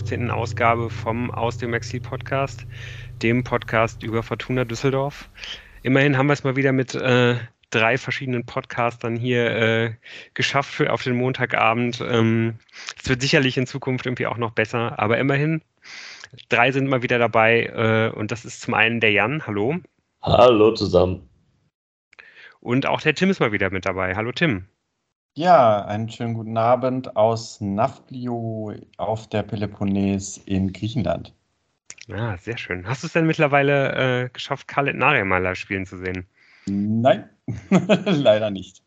15. Ausgabe vom Aus dem Exil Podcast, dem Podcast über Fortuna Düsseldorf. Immerhin haben wir es mal wieder mit äh, drei verschiedenen Podcastern hier äh, geschafft für auf den Montagabend. Ähm, es wird sicherlich in Zukunft irgendwie auch noch besser, aber immerhin, drei sind mal wieder dabei äh, und das ist zum einen der Jan, hallo. Hallo zusammen. Und auch der Tim ist mal wieder mit dabei. Hallo Tim. Ja, einen schönen guten Abend aus Nafplio auf der Peloponnes in Griechenland. Ah, sehr schön. Hast du es denn mittlerweile äh, geschafft, Khaled Naremala spielen zu sehen? Nein, leider nicht.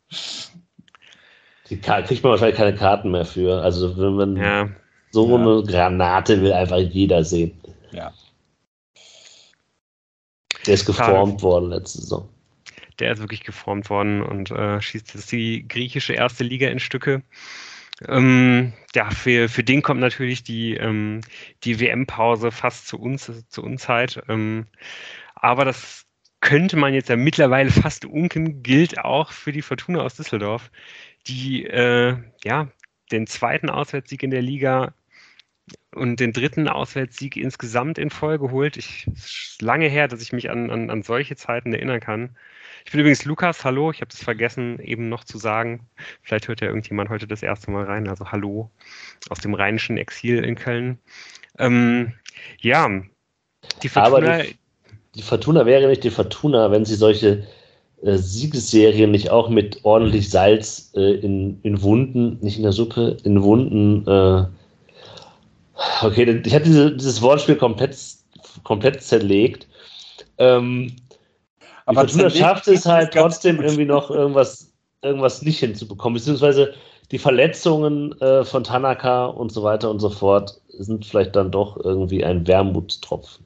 Die kriegt man wahrscheinlich keine Karten mehr für. Also wenn man ja. so ja. eine Granate will einfach jeder sehen. Ja. Der ist geformt worden letzte Saison. Der ist wirklich geformt worden und äh, schießt jetzt die griechische erste Liga in Stücke. Ähm, ja, für, für den kommt natürlich die, ähm, die WM-Pause fast zu uns, zu Unzeit. Ähm, aber das könnte man jetzt ja mittlerweile fast unken, gilt auch für die Fortuna aus Düsseldorf, die äh, ja den zweiten Auswärtssieg in der Liga und den dritten Auswärtssieg insgesamt in Folge holt. Ich, es ist lange her, dass ich mich an, an, an solche Zeiten erinnern kann. Ich bin übrigens Lukas, hallo. Ich habe es vergessen, eben noch zu sagen. Vielleicht hört ja irgendjemand heute das erste Mal rein. Also hallo aus dem rheinischen Exil in Köln. Ähm, ja, die Fortuna, die, die Fortuna wäre nicht die Fortuna, wenn sie solche äh, Siegesserien nicht auch mit ordentlich Salz äh, in, in Wunden, nicht in der Suppe, in Wunden. Äh, okay, ich habe diese, dieses Wortspiel komplett, komplett zerlegt. Ähm, aber Fortuna schafft es halt trotzdem irgendwie noch irgendwas, irgendwas nicht hinzubekommen, beziehungsweise die Verletzungen äh, von Tanaka und so weiter und so fort sind vielleicht dann doch irgendwie ein Wermutstropfen.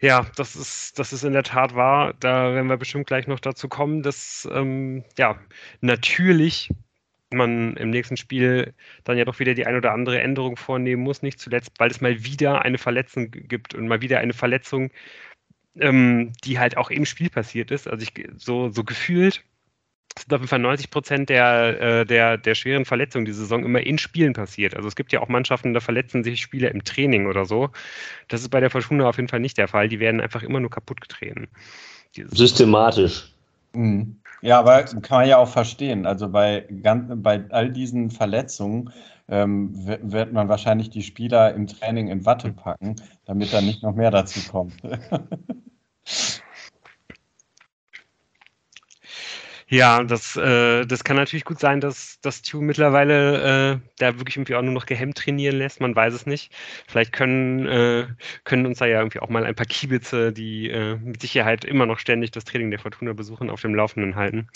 Ja, das ist, das ist in der Tat wahr. Da werden wir bestimmt gleich noch dazu kommen, dass ähm, ja natürlich man im nächsten Spiel dann ja doch wieder die ein oder andere Änderung vornehmen muss. Nicht zuletzt, weil es mal wieder eine Verletzung gibt und mal wieder eine Verletzung, ähm, die halt auch im Spiel passiert ist. Also ich so, so gefühlt sind auf jeden Fall 90 Prozent der, äh, der, der schweren Verletzungen die Saison immer in Spielen passiert. Also es gibt ja auch Mannschaften, da verletzen sich Spieler im Training oder so. Das ist bei der Fortuna auf jeden Fall nicht der Fall. Die werden einfach immer nur kaputt getreten. Systematisch. Mhm. Ja, aber kann man ja auch verstehen. Also bei, bei all diesen Verletzungen ähm, wird man wahrscheinlich die Spieler im Training in Watte packen, damit dann nicht noch mehr dazu kommt. Ja, das, äh, das kann natürlich gut sein, dass das Stu mittlerweile äh, da wirklich irgendwie auch nur noch gehemmt trainieren lässt. Man weiß es nicht. Vielleicht können, äh, können uns da ja irgendwie auch mal ein paar Kiebitze, die äh, mit Sicherheit immer noch ständig das Training der Fortuna besuchen, auf dem Laufenden halten.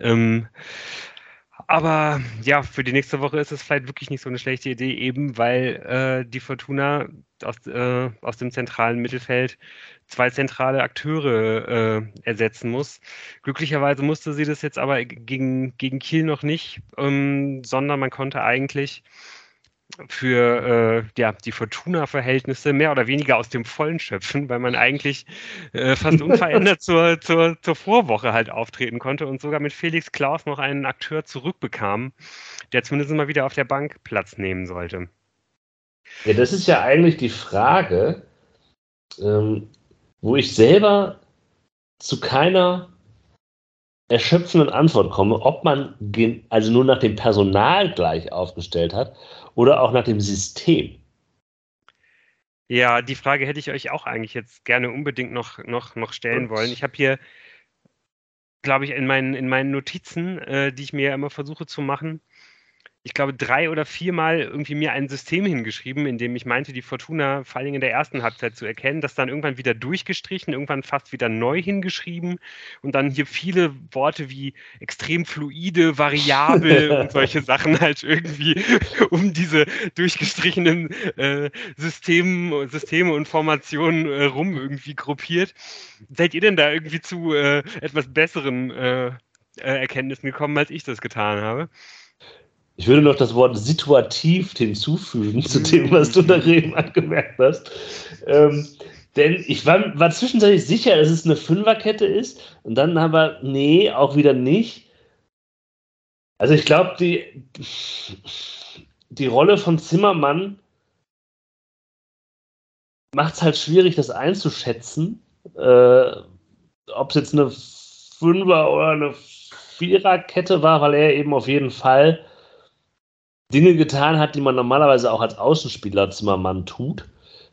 Ähm, aber ja, für die nächste Woche ist es vielleicht wirklich nicht so eine schlechte Idee, eben weil äh, die Fortuna aus, äh, aus dem zentralen Mittelfeld zwei zentrale Akteure äh, ersetzen muss. Glücklicherweise musste sie das jetzt aber gegen, gegen Kiel noch nicht, ähm, sondern man konnte eigentlich für äh, ja, die Fortuna-Verhältnisse mehr oder weniger aus dem Vollen schöpfen, weil man eigentlich äh, fast unverändert zur, zur, zur Vorwoche halt auftreten konnte und sogar mit Felix Klaus noch einen Akteur zurückbekam, der zumindest mal wieder auf der Bank Platz nehmen sollte. Ja, das ist ja eigentlich die Frage, ähm, wo ich selber zu keiner erschöpfenden Antwort komme, ob man also nur nach dem Personal gleich aufgestellt hat oder auch nach dem System. Ja, die Frage hätte ich euch auch eigentlich jetzt gerne unbedingt noch, noch, noch stellen wollen. Ich habe hier, glaube ich, in meinen, in meinen Notizen, äh, die ich mir immer versuche zu machen, ich glaube, drei oder viermal irgendwie mir ein System hingeschrieben, in dem ich meinte, die Fortuna vor allem in der ersten Halbzeit zu erkennen, das dann irgendwann wieder durchgestrichen, irgendwann fast wieder neu hingeschrieben und dann hier viele Worte wie extrem fluide, variabel und solche Sachen halt irgendwie um diese durchgestrichenen äh, System, Systeme und Formationen äh, rum irgendwie gruppiert. Seid ihr denn da irgendwie zu äh, etwas besseren äh, äh, Erkenntnissen gekommen, als ich das getan habe? Ich würde noch das Wort situativ hinzufügen zu dem, was du da eben angemerkt hast. Ähm, denn ich war, war zwischenzeitlich sicher, dass es eine Fünferkette ist. Und dann aber, nee, auch wieder nicht. Also ich glaube, die. die Rolle von Zimmermann macht es halt schwierig, das einzuschätzen, äh, ob es jetzt eine Fünfer- oder eine Viererkette war, weil er eben auf jeden Fall Dinge getan hat, die man normalerweise auch als Außenspieler Zimmermann tut.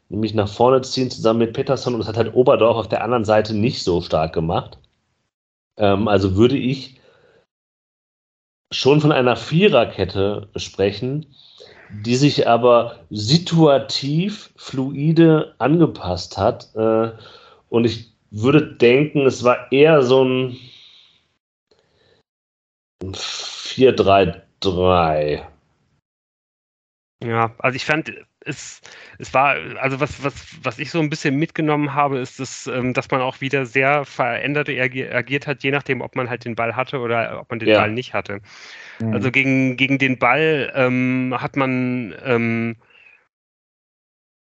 Nämlich nach vorne ziehen zusammen mit Peterson und das hat halt Oberdorf auf der anderen Seite nicht so stark gemacht. Ähm, also würde ich schon von einer Viererkette sprechen, die sich aber situativ fluide angepasst hat. Äh, und ich würde denken, es war eher so ein 4-3-3. Ja, also ich fand, es, es war, also was, was, was ich so ein bisschen mitgenommen habe, ist, dass, ähm, dass man auch wieder sehr verändert agiert hat, je nachdem, ob man halt den Ball hatte oder ob man den ja. Ball nicht hatte. Mhm. Also gegen, gegen den Ball ähm, hat man ähm,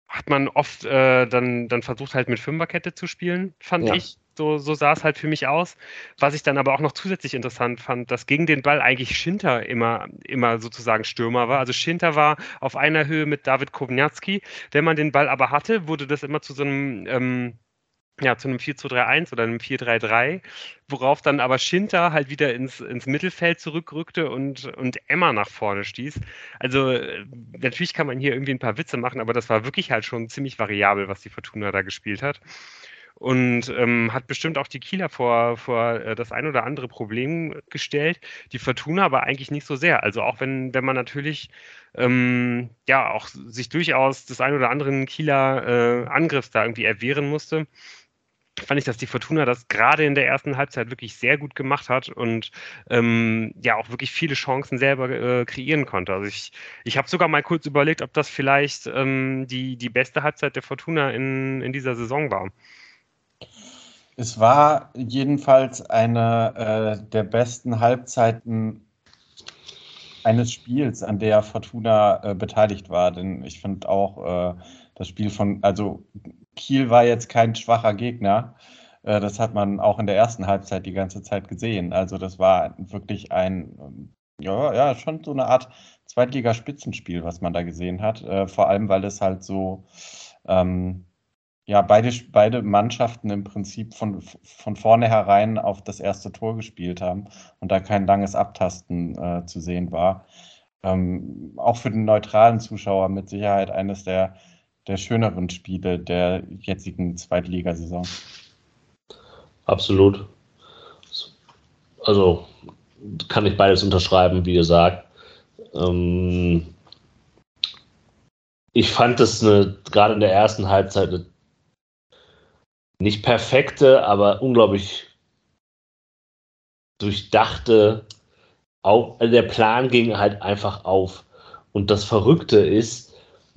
hat man oft äh, dann, dann versucht halt mit Fünferkette zu spielen, fand ja. ich. So, so sah es halt für mich aus. Was ich dann aber auch noch zusätzlich interessant fand, dass gegen den Ball eigentlich Schinter immer, immer sozusagen Stürmer war. Also Schinter war auf einer Höhe mit David Kovnatski. Wenn man den Ball aber hatte, wurde das immer zu so einem ähm, ja, zu einem 4-2-3-1 oder einem 4-3-3, worauf dann aber Schinter halt wieder ins, ins Mittelfeld zurückrückte und, und Emma nach vorne stieß. Also äh, natürlich kann man hier irgendwie ein paar Witze machen, aber das war wirklich halt schon ziemlich variabel, was die Fortuna da gespielt hat und ähm, hat bestimmt auch die Kieler vor, vor äh, das ein oder andere Problem gestellt. Die Fortuna aber eigentlich nicht so sehr. Also auch wenn, wenn man natürlich ähm, ja auch sich durchaus des ein oder anderen Kieler äh, Angriffs da irgendwie erwehren musste, fand ich, dass die Fortuna das gerade in der ersten Halbzeit wirklich sehr gut gemacht hat und ähm, ja auch wirklich viele Chancen selber äh, kreieren konnte. Also ich, ich habe sogar mal kurz überlegt, ob das vielleicht ähm, die, die beste Halbzeit der Fortuna in, in dieser Saison war. Es war jedenfalls eine äh, der besten Halbzeiten eines Spiels, an der Fortuna äh, beteiligt war. Denn ich finde auch äh, das Spiel von, also Kiel war jetzt kein schwacher Gegner. Äh, das hat man auch in der ersten Halbzeit die ganze Zeit gesehen. Also das war wirklich ein, ähm, ja, ja, schon so eine Art Zweitligaspitzenspiel, was man da gesehen hat. Äh, vor allem, weil es halt so, ähm, ja, beide, beide Mannschaften im Prinzip von, von vornherein auf das erste Tor gespielt haben und da kein langes Abtasten äh, zu sehen war. Ähm, auch für den neutralen Zuschauer mit Sicherheit eines der der schöneren Spiele der jetzigen Zweitligasaison. Absolut. Also kann ich beides unterschreiben, wie ihr sagt. Ähm, ich fand es gerade in der ersten Halbzeit eine nicht perfekte, aber unglaublich durchdachte. Auch, also der Plan ging halt einfach auf. Und das Verrückte ist,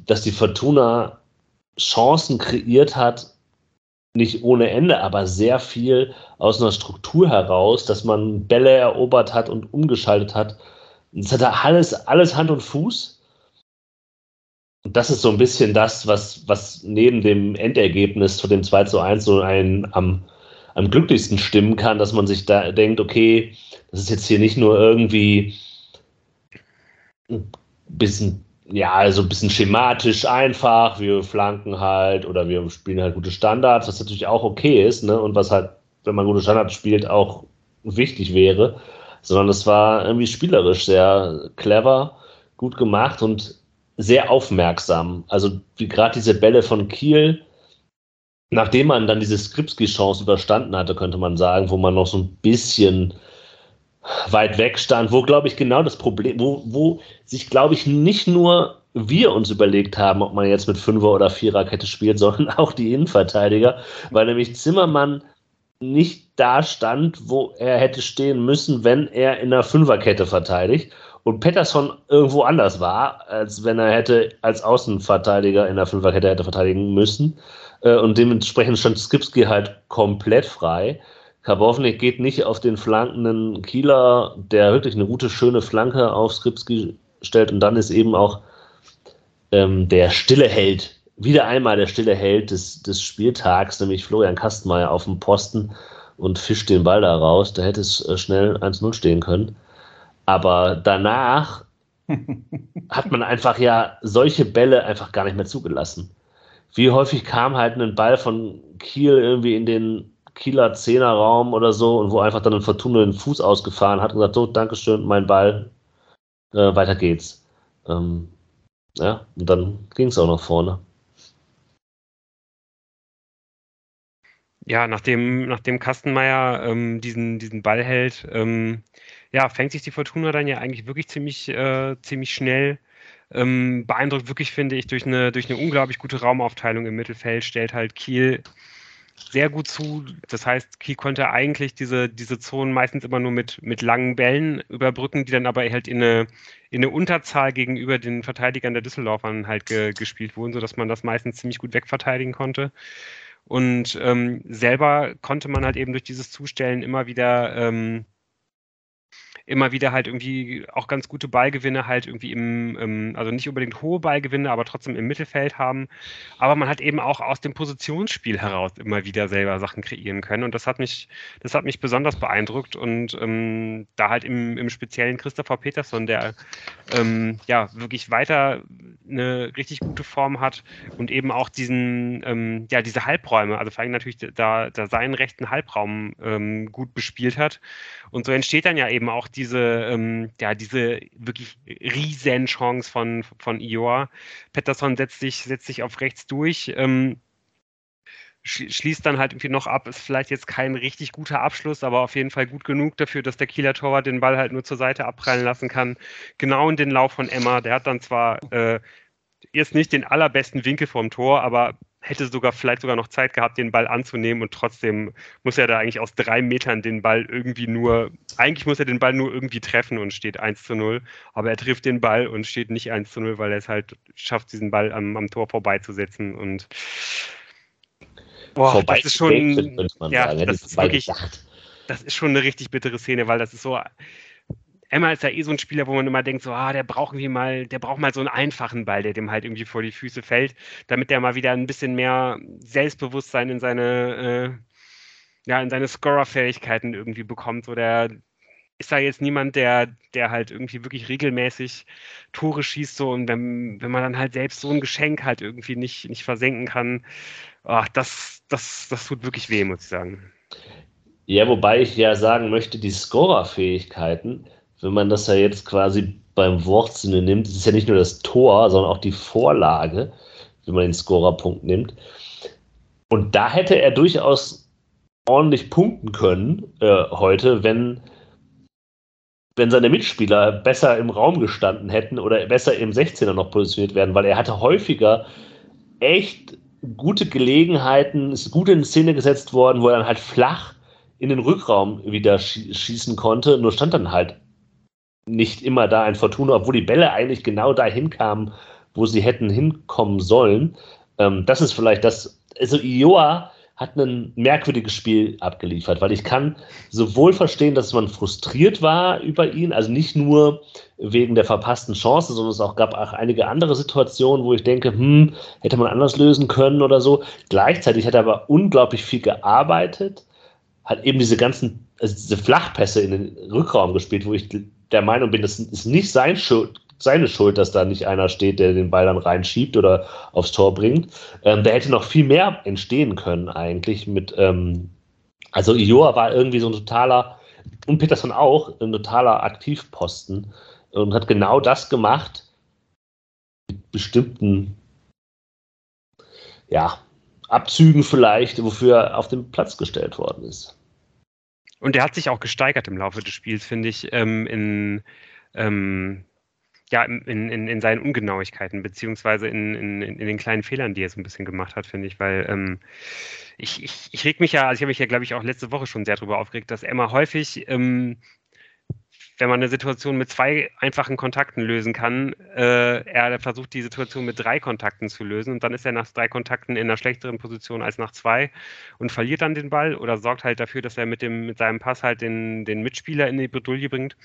dass die Fortuna Chancen kreiert hat, nicht ohne Ende, aber sehr viel aus einer Struktur heraus, dass man Bälle erobert hat und umgeschaltet hat. Das hat alles, alles Hand und Fuß. Und das ist so ein bisschen das, was, was neben dem Endergebnis zu dem 2 zu 1 so einen am, am glücklichsten stimmen kann, dass man sich da denkt, okay, das ist jetzt hier nicht nur irgendwie ein bisschen ja, also ein bisschen schematisch einfach, wir flanken halt oder wir spielen halt gute Standards, was natürlich auch okay ist, ne? Und was halt, wenn man gute Standards spielt, auch wichtig wäre. Sondern es war irgendwie spielerisch sehr clever, gut gemacht und sehr aufmerksam. Also wie gerade diese Bälle von Kiel, nachdem man dann diese Skripski-Chance überstanden hatte, könnte man sagen, wo man noch so ein bisschen weit weg stand, wo, glaube ich, genau das Problem, wo, wo sich, glaube ich, nicht nur wir uns überlegt haben, ob man jetzt mit Fünfer- oder Viererkette spielt, sondern auch die Innenverteidiger, weil nämlich Zimmermann nicht da stand, wo er hätte stehen müssen, wenn er in der Fünferkette verteidigt und Pettersson irgendwo anders war, als wenn er hätte als Außenverteidiger in der Fünferkette hätte verteidigen müssen. Äh, und dementsprechend stand Skipski halt komplett frei. Karbovnik geht nicht auf den flankenden Kieler, der wirklich eine gute, schöne Flanke auf Skripski stellt. Und dann ist eben auch ähm, der stille Held, wieder einmal der stille Held des, des Spieltags, nämlich Florian Kastenmeier auf dem Posten und fischt den Ball da raus. Da hätte es äh, schnell 1-0 stehen können. Aber danach hat man einfach ja solche Bälle einfach gar nicht mehr zugelassen. Wie häufig kam halt ein Ball von Kiel irgendwie in den Kieler Zehnerraum oder so und wo einfach dann ein Fortuna den Fuß ausgefahren hat und gesagt, so, Dankeschön, mein Ball, äh, weiter geht's. Ähm, ja, und dann ging es auch nach vorne. Ja, nachdem, nachdem Kastenmeier ähm, diesen, diesen Ball hält, ähm, ja, fängt sich die Fortuna dann ja eigentlich wirklich ziemlich, äh, ziemlich schnell. Ähm, beeindruckt wirklich, finde ich, durch eine, durch eine unglaublich gute Raumaufteilung im Mittelfeld, stellt halt Kiel sehr gut zu. Das heißt, Kiel konnte eigentlich diese, diese Zonen meistens immer nur mit, mit langen Bällen überbrücken, die dann aber halt in eine, in eine Unterzahl gegenüber den Verteidigern der Düsseldorfern halt ge, gespielt wurden, sodass man das meistens ziemlich gut wegverteidigen konnte. Und ähm, selber konnte man halt eben durch dieses Zustellen immer wieder ähm, immer wieder halt irgendwie auch ganz gute Ballgewinne halt irgendwie im, im, also nicht unbedingt hohe Ballgewinne, aber trotzdem im Mittelfeld haben. Aber man hat eben auch aus dem Positionsspiel heraus immer wieder selber Sachen kreieren können. Und das hat mich, das hat mich besonders beeindruckt. Und ähm, da halt im, im speziellen Christopher Peterson, der ähm, ja wirklich weiter eine richtig gute Form hat und eben auch diesen, ähm, ja, diese Halbräume, also vor allem natürlich da, da seinen rechten Halbraum ähm, gut bespielt hat. Und so entsteht dann ja eben auch diese, ähm, ja, diese wirklich riesen Chance von, von Ioa. Pettersson setzt sich, setzt sich auf rechts durch. Ähm, schließt dann halt irgendwie noch ab, ist vielleicht jetzt kein richtig guter Abschluss, aber auf jeden Fall gut genug dafür, dass der Kieler Torwart den Ball halt nur zur Seite abprallen lassen kann. Genau in den Lauf von Emma. Der hat dann zwar äh, erst nicht den allerbesten Winkel vom Tor, aber hätte sogar vielleicht sogar noch Zeit gehabt, den Ball anzunehmen und trotzdem muss er da eigentlich aus drei Metern den Ball irgendwie nur, eigentlich muss er den Ball nur irgendwie treffen und steht 1 zu 0, aber er trifft den Ball und steht nicht 1 zu 0, weil er es halt schafft, diesen Ball am, am Tor vorbeizusetzen und boah, das ist schon, ja, das ist wirklich, das ist schon eine richtig bittere Szene, weil das ist so, Emma ist ja eh so ein Spieler, wo man immer denkt, so, ah, der braucht irgendwie mal, der braucht mal so einen einfachen Ball, der dem halt irgendwie vor die Füße fällt, damit der mal wieder ein bisschen mehr Selbstbewusstsein in seine, äh, ja, in seine Scorer-Fähigkeiten irgendwie bekommt. So der ist da jetzt niemand, der, der halt irgendwie wirklich regelmäßig Tore schießt, so und wenn, wenn man dann halt selbst so ein Geschenk halt irgendwie nicht, nicht versenken kann, ach, das, das, das tut wirklich weh, muss ich sagen. Ja, wobei ich ja sagen möchte, die Scorer-Fähigkeiten, wenn man das ja jetzt quasi beim Wortsinne nimmt, ist es ja nicht nur das Tor, sondern auch die Vorlage, wenn man den Scorerpunkt nimmt. Und da hätte er durchaus ordentlich punkten können äh, heute, wenn, wenn seine Mitspieler besser im Raum gestanden hätten oder besser im 16er noch positioniert werden, weil er hatte häufiger echt gute Gelegenheiten, ist gut in Szene gesetzt worden, wo er dann halt flach in den Rückraum wieder schießen konnte, nur stand dann halt nicht immer da ein Fortuna, obwohl die Bälle eigentlich genau dahin kamen, wo sie hätten hinkommen sollen. Ähm, das ist vielleicht das. Also Ioa hat ein merkwürdiges Spiel abgeliefert, weil ich kann sowohl verstehen, dass man frustriert war über ihn, also nicht nur wegen der verpassten Chance, sondern es auch gab auch einige andere Situationen, wo ich denke, hm, hätte man anders lösen können oder so. Gleichzeitig hat er aber unglaublich viel gearbeitet, hat eben diese ganzen, also diese Flachpässe in den Rückraum gespielt, wo ich der Meinung bin, es ist nicht sein Schuld, seine Schuld, dass da nicht einer steht, der den Ball dann reinschiebt oder aufs Tor bringt. Ähm, da hätte noch viel mehr entstehen können eigentlich mit, ähm, also Ioa war irgendwie so ein totaler, und Peterson auch, ein totaler Aktivposten und hat genau das gemacht mit bestimmten, ja, Abzügen vielleicht, wofür er auf den Platz gestellt worden ist. Und der hat sich auch gesteigert im Laufe des Spiels, finde ich, ähm, in, ähm, ja, in, in, in seinen Ungenauigkeiten, beziehungsweise in, in, in den kleinen Fehlern, die er so ein bisschen gemacht hat, finde ich, weil ähm, ich, ich, ich reg mich ja, also ich habe mich ja, glaube ich, auch letzte Woche schon sehr darüber aufgeregt, dass Emma häufig ähm, wenn man eine Situation mit zwei einfachen Kontakten lösen kann, äh, er versucht die Situation mit drei Kontakten zu lösen und dann ist er nach drei Kontakten in einer schlechteren Position als nach zwei und verliert dann den Ball oder sorgt halt dafür, dass er mit, dem, mit seinem Pass halt den, den Mitspieler in die Bredouille bringt.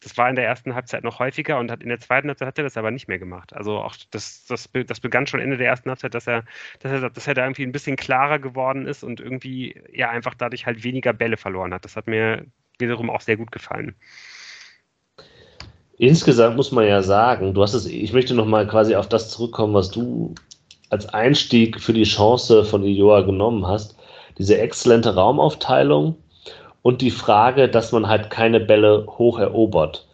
Das war in der ersten Halbzeit noch häufiger und hat in der zweiten Halbzeit hat er das aber nicht mehr gemacht. Also auch das, das, das begann schon Ende der ersten Halbzeit, dass er, dass er, dass er da irgendwie ein bisschen klarer geworden ist und irgendwie ja einfach dadurch halt weniger Bälle verloren hat. Das hat mir wiederum auch sehr gut gefallen. Insgesamt muss man ja sagen, du hast es, ich möchte nochmal quasi auf das zurückkommen, was du als Einstieg für die Chance von Ioa genommen hast. Diese exzellente Raumaufteilung und die Frage, dass man halt keine Bälle hoch erobert.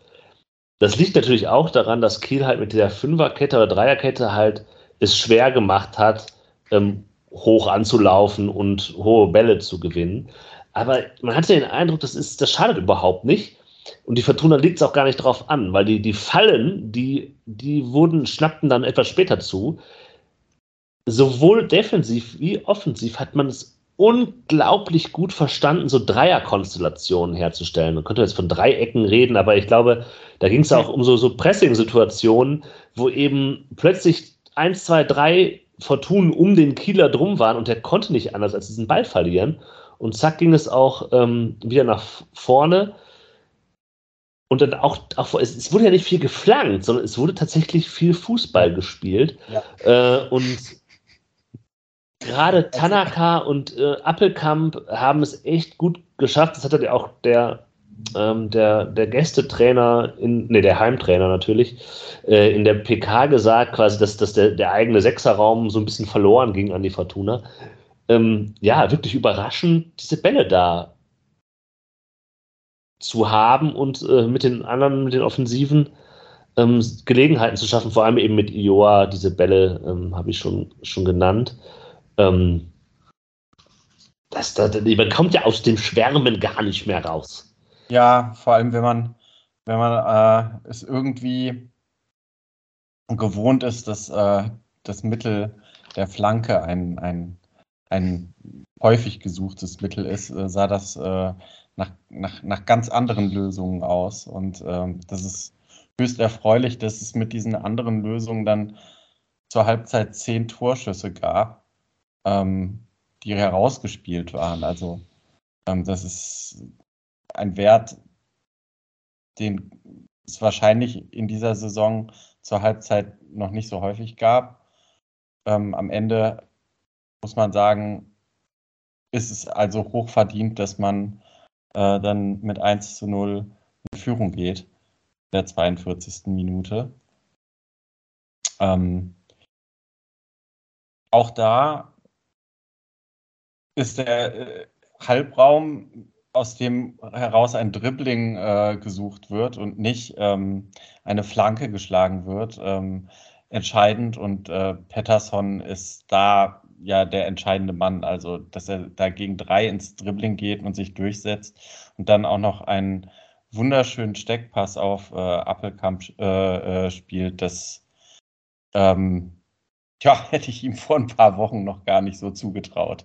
Das liegt natürlich auch daran, dass Kiel halt mit der Fünferkette oder Dreierkette halt es schwer gemacht hat, ähm, hoch anzulaufen und hohe Bälle zu gewinnen. Aber man hatte den Eindruck, das, ist, das schadet überhaupt nicht. Und die Fortuna liegt es auch gar nicht drauf an, weil die, die Fallen, die, die wurden, schnappten dann etwas später zu. Sowohl defensiv wie offensiv hat man es unglaublich gut verstanden, so Dreierkonstellationen herzustellen. Man könnte jetzt von Dreiecken reden, aber ich glaube, da ging es auch um so, so Pressing-Situationen, wo eben plötzlich eins, zwei, drei Fortunen um den Kieler drum waren und der konnte nicht anders als diesen Ball verlieren. Und zack ging es auch ähm, wieder nach vorne. Und dann auch, auch es, wurde ja nicht viel geflankt, sondern es wurde tatsächlich viel Fußball gespielt. Ja. Äh, und gerade Tanaka und äh, Appelkamp haben es echt gut geschafft. Das hat ja auch der, ähm, der, der Gästetrainer, in, nee, der Heimtrainer natürlich, äh, in der PK gesagt, quasi, dass, dass der, der eigene Sechserraum so ein bisschen verloren ging an die Fortuna. Ähm, ja, wirklich überraschend, diese Bälle da zu haben und äh, mit den anderen, mit den Offensiven ähm, Gelegenheiten zu schaffen, vor allem eben mit Ioa, diese Bälle ähm, habe ich schon, schon genannt. Ähm, das, das, man kommt ja aus dem Schwärmen gar nicht mehr raus. Ja, vor allem wenn man, wenn man äh, es irgendwie gewohnt ist, dass äh, das Mittel der Flanke ein, ein, ein häufig gesuchtes Mittel ist, äh, sah das äh, nach, nach, nach ganz anderen Lösungen aus. Und ähm, das ist höchst erfreulich, dass es mit diesen anderen Lösungen dann zur Halbzeit zehn Torschüsse gab ähm, die herausgespielt waren. Also ähm, das ist ein Wert, den es wahrscheinlich in dieser Saison zur Halbzeit noch nicht so häufig gab. Ähm, am Ende muss man sagen, ist es also hoch verdient, dass man äh, dann mit 1 zu 0 in Führung geht, der 42. Minute. Ähm, auch da ist der äh, Halbraum, aus dem heraus ein Dribbling äh, gesucht wird und nicht ähm, eine Flanke geschlagen wird, ähm, entscheidend. Und äh, Pettersson ist da ja der entscheidende Mann, also dass er da gegen drei ins Dribbling geht und sich durchsetzt und dann auch noch einen wunderschönen Steckpass auf äh, Appelkamp äh, äh, spielt, das ähm, ja, hätte ich ihm vor ein paar Wochen noch gar nicht so zugetraut.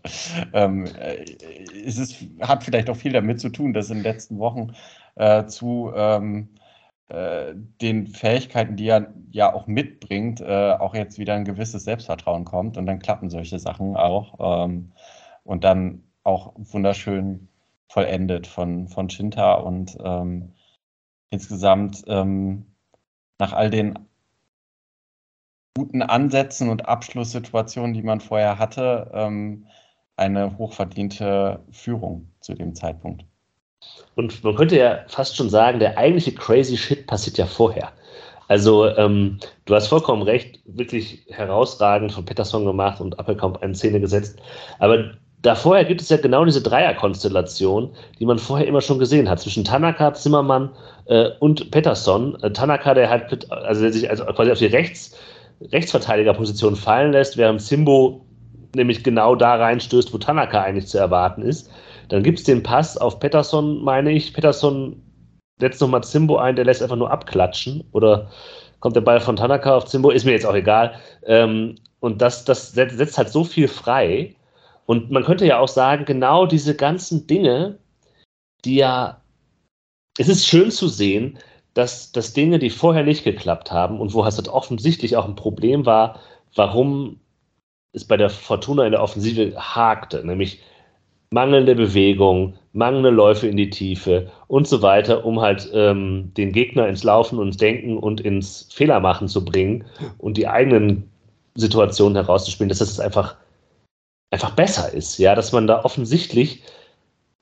Ähm, äh, es ist, hat vielleicht auch viel damit zu tun, dass in den letzten Wochen äh, zu ähm, äh, den Fähigkeiten, die er ja auch mitbringt, äh, auch jetzt wieder ein gewisses Selbstvertrauen kommt und dann klappen solche Sachen auch ähm, und dann auch wunderschön vollendet von, von Shinta und ähm, insgesamt ähm, nach all den guten Ansätzen und Abschlusssituationen, die man vorher hatte, ähm, eine hochverdiente Führung zu dem Zeitpunkt. Und man könnte ja fast schon sagen, der eigentliche crazy Shit passiert ja vorher. Also ähm, du hast vollkommen recht, wirklich herausragend von Peterson gemacht und Appelkamp eine Szene gesetzt. Aber da vorher gibt es ja genau diese Dreierkonstellation, die man vorher immer schon gesehen hat, zwischen Tanaka, Zimmermann äh, und Peterson. Äh, Tanaka, der halt, also der sich also quasi auf die Rechts, Rechtsverteidigerposition fallen lässt, während Simbo nämlich genau da reinstößt, wo Tanaka eigentlich zu erwarten ist. Dann gibt es den Pass auf Pettersson, meine ich. Pettersson setzt nochmal Zimbo ein, der lässt einfach nur abklatschen. Oder kommt der Ball von Tanaka auf Zimbo, ist mir jetzt auch egal. Ähm, und das, das setzt halt so viel frei. Und man könnte ja auch sagen, genau diese ganzen Dinge, die ja, es ist schön zu sehen, dass, dass Dinge, die vorher nicht geklappt haben und wo es halt offensichtlich auch ein Problem war, warum es bei der Fortuna in der Offensive hakte, nämlich mangelnde Bewegung, mangelnde Läufe in die Tiefe und so weiter, um halt ähm, den Gegner ins Laufen und ins Denken und ins Fehlermachen zu bringen und die eigenen Situationen herauszuspielen, dass das einfach, einfach besser ist. Ja, dass man da offensichtlich,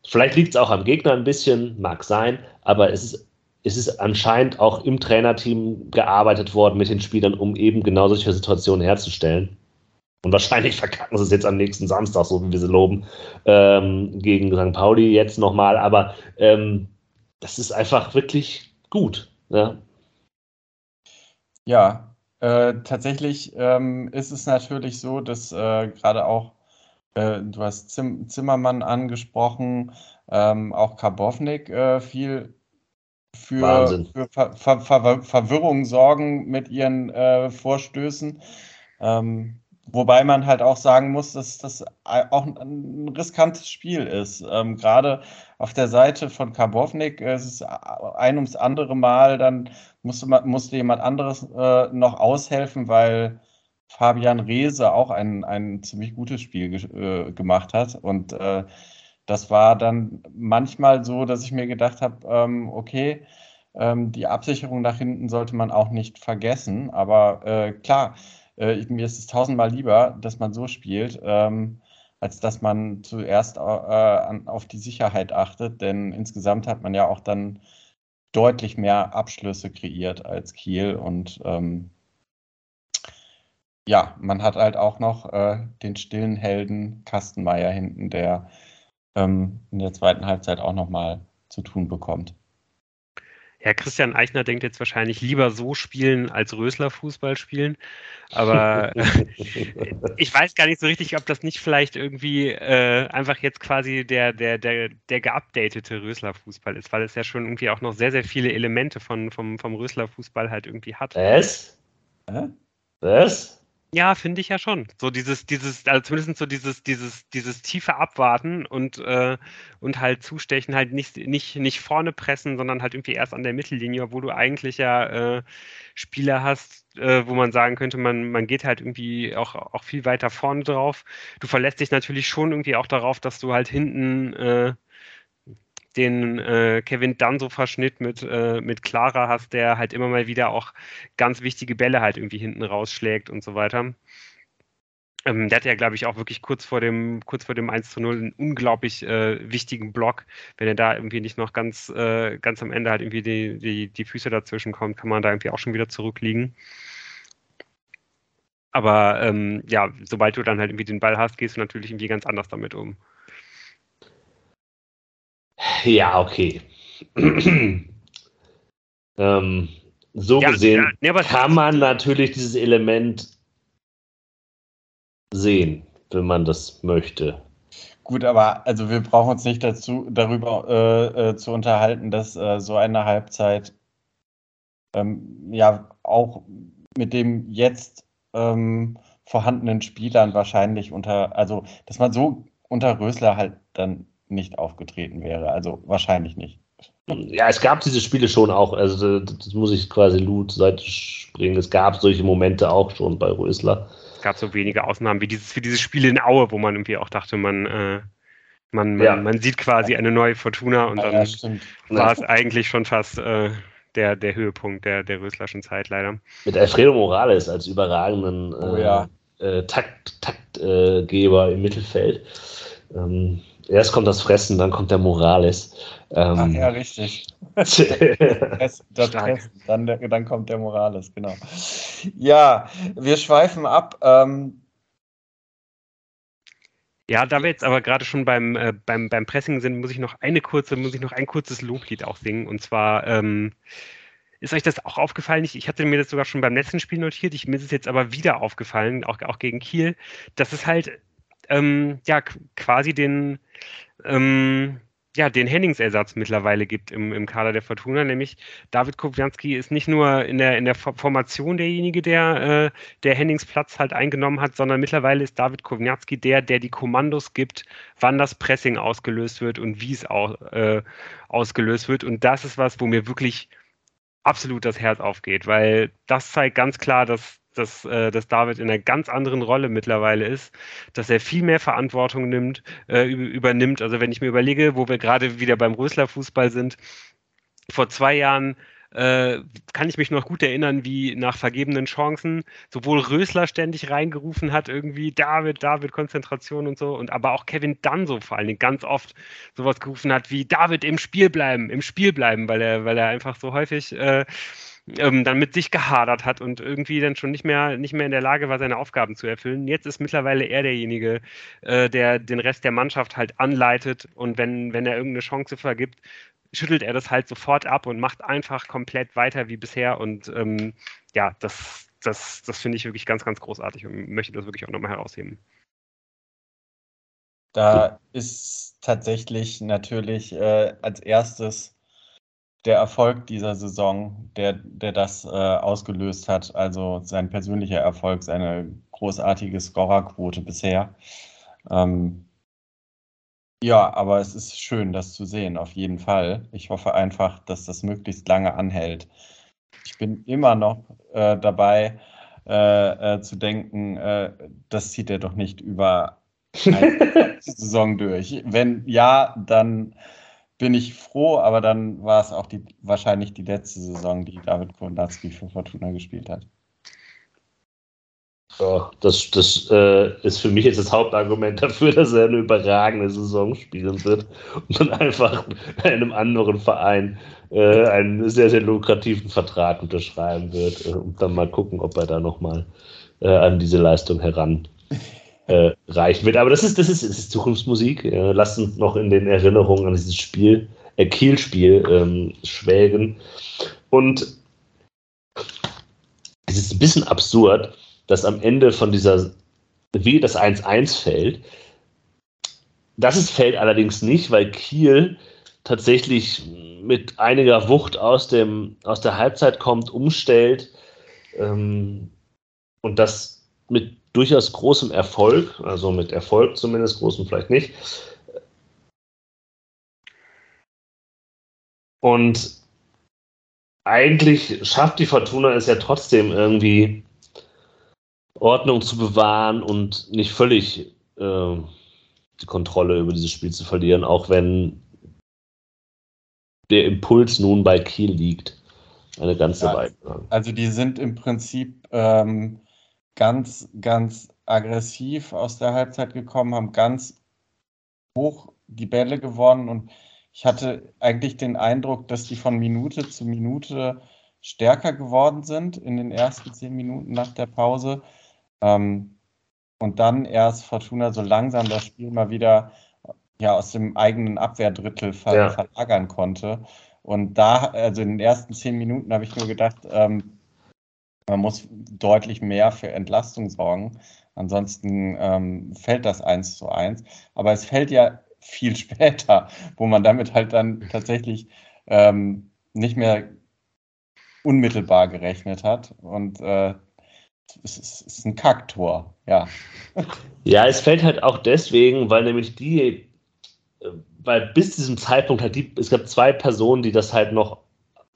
vielleicht liegt es auch am Gegner ein bisschen, mag sein, aber es ist es ist anscheinend auch im Trainerteam gearbeitet worden mit den Spielern, um eben genau solche Situationen herzustellen. Und wahrscheinlich verkacken sie es jetzt am nächsten Samstag, so wie wir sie loben, ähm, gegen St. Pauli jetzt nochmal. Aber ähm, das ist einfach wirklich gut. Ja, ja äh, tatsächlich ähm, ist es natürlich so, dass äh, gerade auch, äh, du hast Zim Zimmermann angesprochen, ähm, auch Karbovnik äh, viel für, für Ver Ver Ver Verwirrung sorgen mit ihren äh, Vorstößen. Ähm, Wobei man halt auch sagen muss, dass das auch ein riskantes Spiel ist. Ähm, Gerade auf der Seite von Karbovnik ist es ein ums andere Mal, dann musste, musste jemand anderes äh, noch aushelfen, weil Fabian Reese auch ein, ein ziemlich gutes Spiel ge äh, gemacht hat. Und äh, das war dann manchmal so, dass ich mir gedacht habe, ähm, okay, ähm, die Absicherung nach hinten sollte man auch nicht vergessen. Aber äh, klar, äh, mir ist es tausendmal lieber, dass man so spielt, ähm, als dass man zuerst äh, auf die Sicherheit achtet, denn insgesamt hat man ja auch dann deutlich mehr Abschlüsse kreiert als Kiel und ähm, ja, man hat halt auch noch äh, den stillen Helden Kastenmeier hinten, der ähm, in der zweiten Halbzeit auch nochmal zu tun bekommt. Ja, Christian Eichner denkt jetzt wahrscheinlich lieber so spielen als Rösler Fußball spielen. Aber ich weiß gar nicht so richtig, ob das nicht vielleicht irgendwie äh, einfach jetzt quasi der, der, der, der geupdatete Rösler Fußball ist, weil es ja schon irgendwie auch noch sehr, sehr viele Elemente von, vom, vom Rösler Fußball halt irgendwie hat. Was? Was? Ja, finde ich ja schon. So dieses, dieses, also zumindest so dieses, dieses, dieses tiefe Abwarten und, äh, und halt zustechen, halt nicht, nicht, nicht vorne pressen, sondern halt irgendwie erst an der Mittellinie, obwohl du eigentlich ja äh, Spieler hast, äh, wo man sagen könnte, man, man geht halt irgendwie auch, auch viel weiter vorne drauf. Du verlässt dich natürlich schon irgendwie auch darauf, dass du halt hinten äh, den äh, Kevin Danso-Verschnitt mit, äh, mit Clara hast, der halt immer mal wieder auch ganz wichtige Bälle halt irgendwie hinten rausschlägt und so weiter. Ähm, der hat ja, glaube ich, auch wirklich kurz vor dem, kurz vor dem 1 zu 0 einen unglaublich äh, wichtigen Block. Wenn er da irgendwie nicht noch ganz, äh, ganz am Ende halt irgendwie die, die, die Füße dazwischen kommt, kann man da irgendwie auch schon wieder zurückliegen. Aber ähm, ja, sobald du dann halt irgendwie den Ball hast, gehst du natürlich irgendwie ganz anders damit um. Ja, okay. ähm, so ja, gesehen ja, nee, kann man natürlich dieses Element sehen, wenn man das möchte. Gut, aber also wir brauchen uns nicht dazu darüber äh, äh, zu unterhalten, dass äh, so eine Halbzeit ähm, ja auch mit dem jetzt ähm, vorhandenen Spielern wahrscheinlich unter, also dass man so unter Rösler halt dann nicht aufgetreten wäre. Also wahrscheinlich nicht. Ja, es gab diese Spiele schon auch. Also das muss ich quasi Lut Seite springen. Es gab solche Momente auch schon bei Rösler. Es gab so wenige Ausnahmen wie dieses, wie dieses Spiel in Aue, wo man irgendwie auch dachte, man, äh, man, man, ja. man, sieht quasi eine neue Fortuna und dann ja, war es eigentlich schon fast äh, der, der Höhepunkt der, der Röslerschen Zeit leider. Mit Alfredo Morales als überragenden oh, ja. äh, Takt, Taktgeber im Mittelfeld. Ähm, erst kommt das Fressen, dann kommt der Morales. Ähm, Ach ja, richtig. das Fressen, dann, dann kommt der Morales, genau. Ja, wir schweifen ab. Ähm, ja, da wir jetzt aber gerade schon beim, äh, beim, beim Pressing sind, muss ich noch eine kurze, muss ich noch ein kurzes Loblied auch singen. Und zwar ähm, ist euch das auch aufgefallen? Ich, ich hatte mir das sogar schon beim letzten Spiel notiert. Ich, mir ist es jetzt aber wieder aufgefallen, auch, auch gegen Kiel, dass es halt ähm, ja quasi den ähm, ja, den Hennings-Ersatz mittlerweile gibt im, im Kader der Fortuna, nämlich David Kowjanski ist nicht nur in der, in der Formation derjenige, der, äh, der Hennings Platz halt eingenommen hat, sondern mittlerweile ist David Kowjanski der, der die Kommandos gibt, wann das Pressing ausgelöst wird und wie es auch, äh, ausgelöst wird. Und das ist was, wo mir wirklich absolut das Herz aufgeht, weil das zeigt ganz klar, dass dass, äh, dass David in einer ganz anderen Rolle mittlerweile ist, dass er viel mehr Verantwortung nimmt, äh, übernimmt. Also wenn ich mir überlege, wo wir gerade wieder beim Rösler Fußball sind, vor zwei Jahren äh, kann ich mich noch gut erinnern, wie nach vergebenen Chancen sowohl Rösler ständig reingerufen hat, irgendwie David, David, Konzentration und so, und aber auch Kevin Danso vor allen Dingen ganz oft sowas gerufen hat wie David im Spiel bleiben, im Spiel bleiben, weil er, weil er einfach so häufig äh, ähm, dann mit sich gehadert hat und irgendwie dann schon nicht mehr, nicht mehr in der Lage war, seine Aufgaben zu erfüllen. Jetzt ist mittlerweile er derjenige, äh, der den Rest der Mannschaft halt anleitet und wenn, wenn er irgendeine Chance vergibt, schüttelt er das halt sofort ab und macht einfach komplett weiter wie bisher. Und ähm, ja, das, das, das finde ich wirklich ganz, ganz großartig und möchte das wirklich auch nochmal herausheben. Da ist tatsächlich natürlich äh, als erstes der Erfolg dieser Saison, der, der das äh, ausgelöst hat. Also sein persönlicher Erfolg, seine großartige Scorerquote bisher. Ähm, ja, aber es ist schön, das zu sehen, auf jeden Fall. Ich hoffe einfach, dass das möglichst lange anhält. Ich bin immer noch äh, dabei äh, äh, zu denken, äh, das zieht er doch nicht über eine Saison durch. Wenn ja, dann bin ich froh, aber dann war es auch die, wahrscheinlich die letzte Saison, die David Kownatski für Fortuna gespielt hat. Ja, das, das äh, ist für mich jetzt das Hauptargument dafür, dass er eine überragende Saison spielen wird und dann einfach einem anderen Verein äh, einen sehr, sehr lukrativen Vertrag unterschreiben wird äh, und dann mal gucken, ob er da nochmal äh, an diese Leistung heran äh, reichen wird. Aber das ist, das ist, das ist Zukunftsmusik. Äh, lasst uns noch in den Erinnerungen an dieses Spiel, äh, Kiel-Spiel ähm, schwelgen. Und es ist ein bisschen absurd, dass am Ende von dieser, wie das 1-1 fällt, das ist fällt allerdings nicht, weil Kiel tatsächlich mit einiger Wucht aus, dem, aus der Halbzeit kommt, umstellt ähm, und das mit durchaus großem Erfolg, also mit Erfolg zumindest, großem vielleicht nicht. Und eigentlich schafft die Fortuna es ja trotzdem irgendwie Ordnung zu bewahren und nicht völlig äh, die Kontrolle über dieses Spiel zu verlieren, auch wenn der Impuls nun bei Kiel liegt. Eine ganze ja, Weile. Also die sind im Prinzip ähm, ganz, ganz aggressiv aus der Halbzeit gekommen, haben ganz hoch die Bälle gewonnen und ich hatte eigentlich den Eindruck, dass die von Minute zu Minute stärker geworden sind in den ersten zehn Minuten nach der Pause. Ähm, und dann erst Fortuna so langsam das Spiel mal wieder ja, aus dem eigenen Abwehrdrittel ver ja. verlagern konnte. Und da, also in den ersten zehn Minuten habe ich nur gedacht, ähm, man muss deutlich mehr für Entlastung sorgen. Ansonsten ähm, fällt das eins zu eins. Aber es fällt ja viel später, wo man damit halt dann tatsächlich ähm, nicht mehr unmittelbar gerechnet hat. Und äh, es ist, es ist ein Kacktor, ja. Ja, es fällt halt auch deswegen, weil nämlich die, äh, weil bis zu diesem Zeitpunkt halt die, es gab zwei Personen, die das halt noch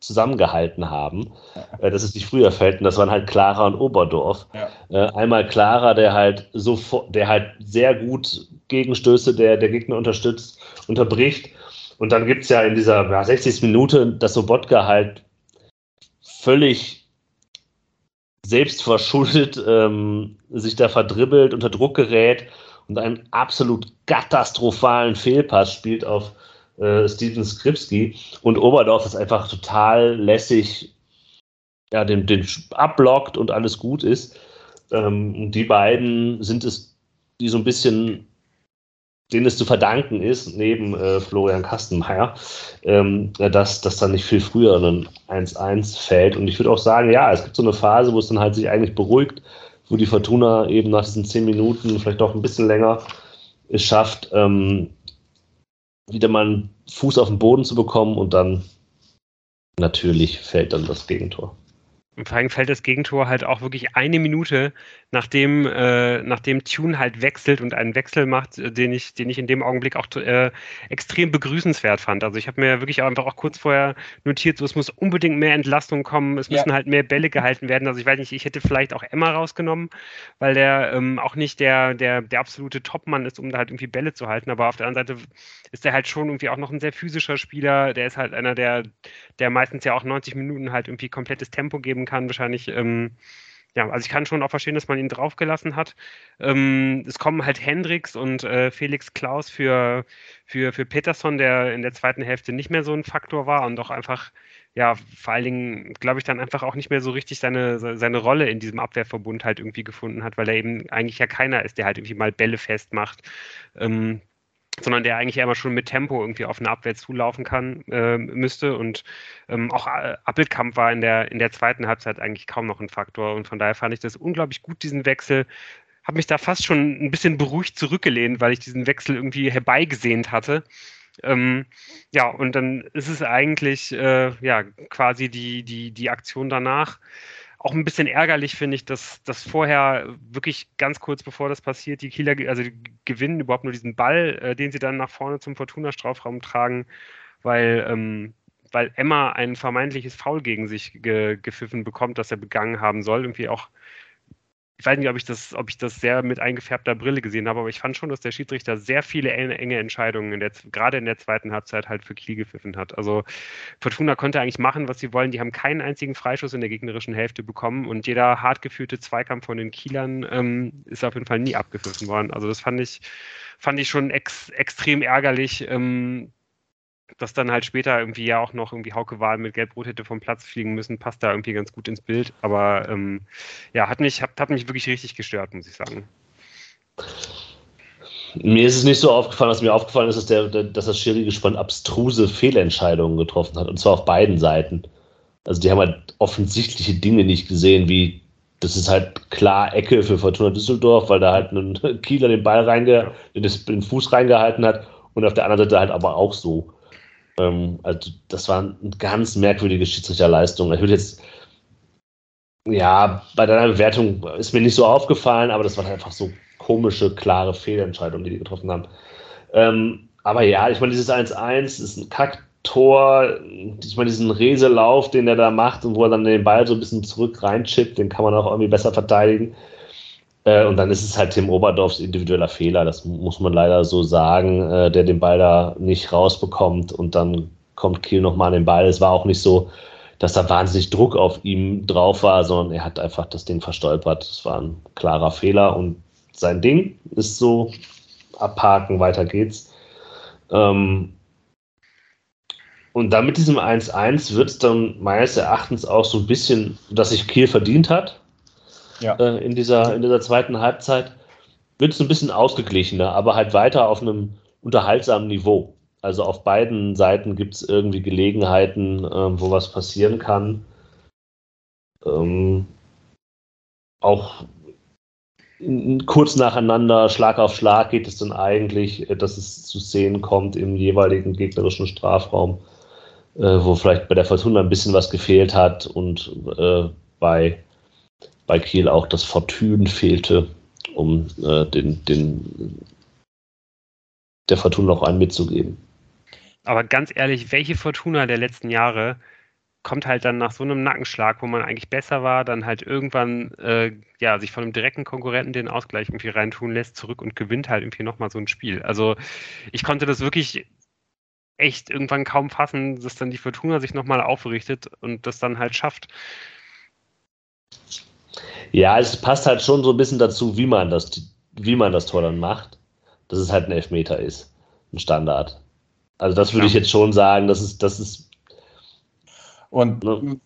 zusammengehalten haben, dass es nicht früher fällt. Und das waren halt Clara und Oberdorf. Ja. Äh, einmal Clara, der halt sofort, der halt sehr gut Gegenstöße der, der Gegner unterstützt, unterbricht. Und dann gibt es ja in dieser ja, 60. Minute, dass Sobotka halt völlig selbst verschuldet ähm, sich da verdribbelt, unter Druck gerät und einen absolut katastrophalen Fehlpass spielt auf äh, Steven Skripski. Und Oberdorf ist einfach total lässig, ja, den, den abblockt und alles gut ist. Ähm, die beiden sind es, die so ein bisschen denen es zu verdanken ist, neben äh, Florian Kastenmeier, ähm, dass das dann nicht viel früher ein 1-1 fällt. Und ich würde auch sagen, ja, es gibt so eine Phase, wo es dann halt sich eigentlich beruhigt, wo die Fortuna eben nach diesen zehn Minuten, vielleicht auch ein bisschen länger, es schafft, ähm, wieder mal einen Fuß auf den Boden zu bekommen und dann natürlich fällt dann das Gegentor. Und vor allem fällt das Gegentor halt auch wirklich eine Minute, nachdem, äh, nachdem Tune halt wechselt und einen Wechsel macht, äh, den ich, den ich in dem Augenblick auch äh, extrem begrüßenswert fand. Also ich habe mir wirklich einfach auch kurz vorher notiert, so es muss unbedingt mehr Entlastung kommen, es müssen ja. halt mehr Bälle gehalten werden. Also ich weiß nicht, ich hätte vielleicht auch Emma rausgenommen, weil der ähm, auch nicht der, der, der absolute Topmann ist, um da halt irgendwie Bälle zu halten. Aber auf der anderen Seite ist er halt schon irgendwie auch noch ein sehr physischer Spieler. Der ist halt einer, der, der meistens ja auch 90 Minuten halt irgendwie komplettes Tempo geben geben kann. Wahrscheinlich, ähm, ja, also ich kann schon auch verstehen, dass man ihn draufgelassen hat. Ähm, es kommen halt Hendricks und äh, Felix Klaus für, für, für Peterson, der in der zweiten Hälfte nicht mehr so ein Faktor war und auch einfach, ja, vor allen Dingen, glaube ich, dann einfach auch nicht mehr so richtig seine, seine Rolle in diesem Abwehrverbund halt irgendwie gefunden hat, weil er eben eigentlich ja keiner ist, der halt irgendwie mal Bälle festmacht. Ähm, sondern der eigentlich immer schon mit Tempo irgendwie auf eine Abwehr zulaufen kann, äh, müsste. Und ähm, auch äh, Appelkamp war in der, in der zweiten Halbzeit eigentlich kaum noch ein Faktor. Und von daher fand ich das unglaublich gut, diesen Wechsel. Habe mich da fast schon ein bisschen beruhigt zurückgelehnt, weil ich diesen Wechsel irgendwie herbeigesehnt hatte. Ähm, ja, und dann ist es eigentlich äh, ja quasi die, die, die Aktion danach auch ein bisschen ärgerlich finde ich, dass, dass vorher wirklich ganz kurz bevor das passiert, die Kieler, also die gewinnen überhaupt nur diesen Ball, äh, den sie dann nach vorne zum Fortuna-Strafraum tragen, weil, ähm, weil Emma ein vermeintliches Foul gegen sich ge gepfiffen bekommt, das er begangen haben soll. Irgendwie auch ich weiß nicht, ob ich das, ob ich das sehr mit eingefärbter Brille gesehen habe, aber ich fand schon, dass der Schiedsrichter sehr viele enge Entscheidungen in der, gerade in der zweiten Halbzeit halt für Kiel gepfiffen hat. Also Fortuna konnte eigentlich machen, was sie wollen. Die haben keinen einzigen Freischuss in der gegnerischen Hälfte bekommen und jeder hart geführte Zweikampf von den Kielern ähm, ist auf jeden Fall nie abgepfiffen worden. Also das fand ich, fand ich schon ex, extrem ärgerlich. Ähm, dass dann halt später irgendwie ja auch noch irgendwie Hauke Wahl mit Gelb-Rot hätte vom Platz fliegen müssen, passt da irgendwie ganz gut ins Bild. Aber ähm, ja, hat mich, hat, hat mich wirklich richtig gestört, muss ich sagen. Mir ist es nicht so aufgefallen, was mir aufgefallen ist, dass, der, dass das Schiri-Gespann abstruse Fehlentscheidungen getroffen hat, und zwar auf beiden Seiten. Also die haben halt offensichtliche Dinge nicht gesehen, wie das ist halt klar Ecke für Fortuna Düsseldorf, weil da halt ein Kieler den Ball reinge, den Fuß reingehalten hat und auf der anderen Seite halt aber auch so. Ähm, also das war eine ganz merkwürdige Schiedsrichterleistung. Ich würde jetzt, ja, bei deiner Bewertung ist mir nicht so aufgefallen, aber das waren einfach so komische, klare Fehlentscheidungen, die die getroffen haben. Ähm, aber ja, ich meine, dieses 1-1 ist ein Kacktor. Ich meine, diesen Reselauf, den er da macht und wo er dann den Ball so ein bisschen zurück reinchippt, den kann man auch irgendwie besser verteidigen. Äh, und dann ist es halt Tim Oberdorfs individueller Fehler, das muss man leider so sagen, äh, der den Ball da nicht rausbekommt und dann kommt Kiel nochmal an den Ball. Es war auch nicht so, dass da wahnsinnig Druck auf ihm drauf war, sondern er hat einfach das Ding verstolpert. Es war ein klarer Fehler und sein Ding ist so, abhaken, weiter geht's. Ähm, und dann mit diesem 1-1 wird es dann meines Erachtens auch so ein bisschen, dass sich Kiel verdient hat ja. äh, in, dieser, in dieser zweiten Halbzeit, wird es ein bisschen ausgeglichener, aber halt weiter auf einem unterhaltsamen Niveau. Also auf beiden Seiten gibt es irgendwie Gelegenheiten, äh, wo was passieren kann. Ähm, auch kurz nacheinander, Schlag auf Schlag geht es dann eigentlich, äh, dass es zu Szenen kommt im jeweiligen gegnerischen Strafraum, äh, wo vielleicht bei der Fortuna ein bisschen was gefehlt hat und äh, bei bei Kiel auch das Fortune fehlte, um äh, den, den, der Fortuna noch einen mitzugeben. Aber ganz ehrlich, welche Fortuna der letzten Jahre kommt halt dann nach so einem Nackenschlag, wo man eigentlich besser war, dann halt irgendwann äh, ja, sich von einem direkten Konkurrenten den Ausgleich irgendwie reintun lässt, zurück und gewinnt halt irgendwie nochmal so ein Spiel. Also ich konnte das wirklich echt irgendwann kaum fassen, dass dann die Fortuna sich nochmal aufrichtet und das dann halt schafft. Ja, es passt halt schon so ein bisschen dazu, wie man das, wie man das Tor dann macht, dass es halt ein Elfmeter ist, ein Standard. Also das würde ja. ich jetzt schon sagen, das ist, das ist. Und ne?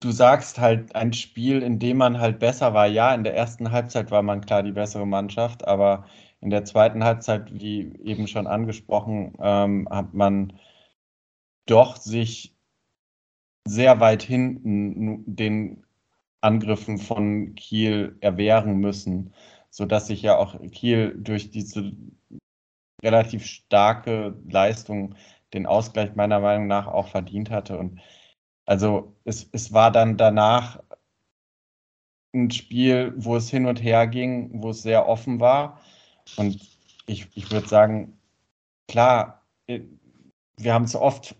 du sagst halt ein Spiel, in dem man halt besser war. Ja, in der ersten Halbzeit war man klar die bessere Mannschaft, aber in der zweiten Halbzeit, wie eben schon angesprochen, ähm, hat man doch sich sehr weit hinten den Angriffen von Kiel erwehren müssen, sodass sich ja auch Kiel durch diese relativ starke Leistung den Ausgleich meiner Meinung nach auch verdient hatte. Und Also es, es war dann danach ein Spiel, wo es hin und her ging, wo es sehr offen war. Und ich, ich würde sagen, klar, äh, wir haben es oft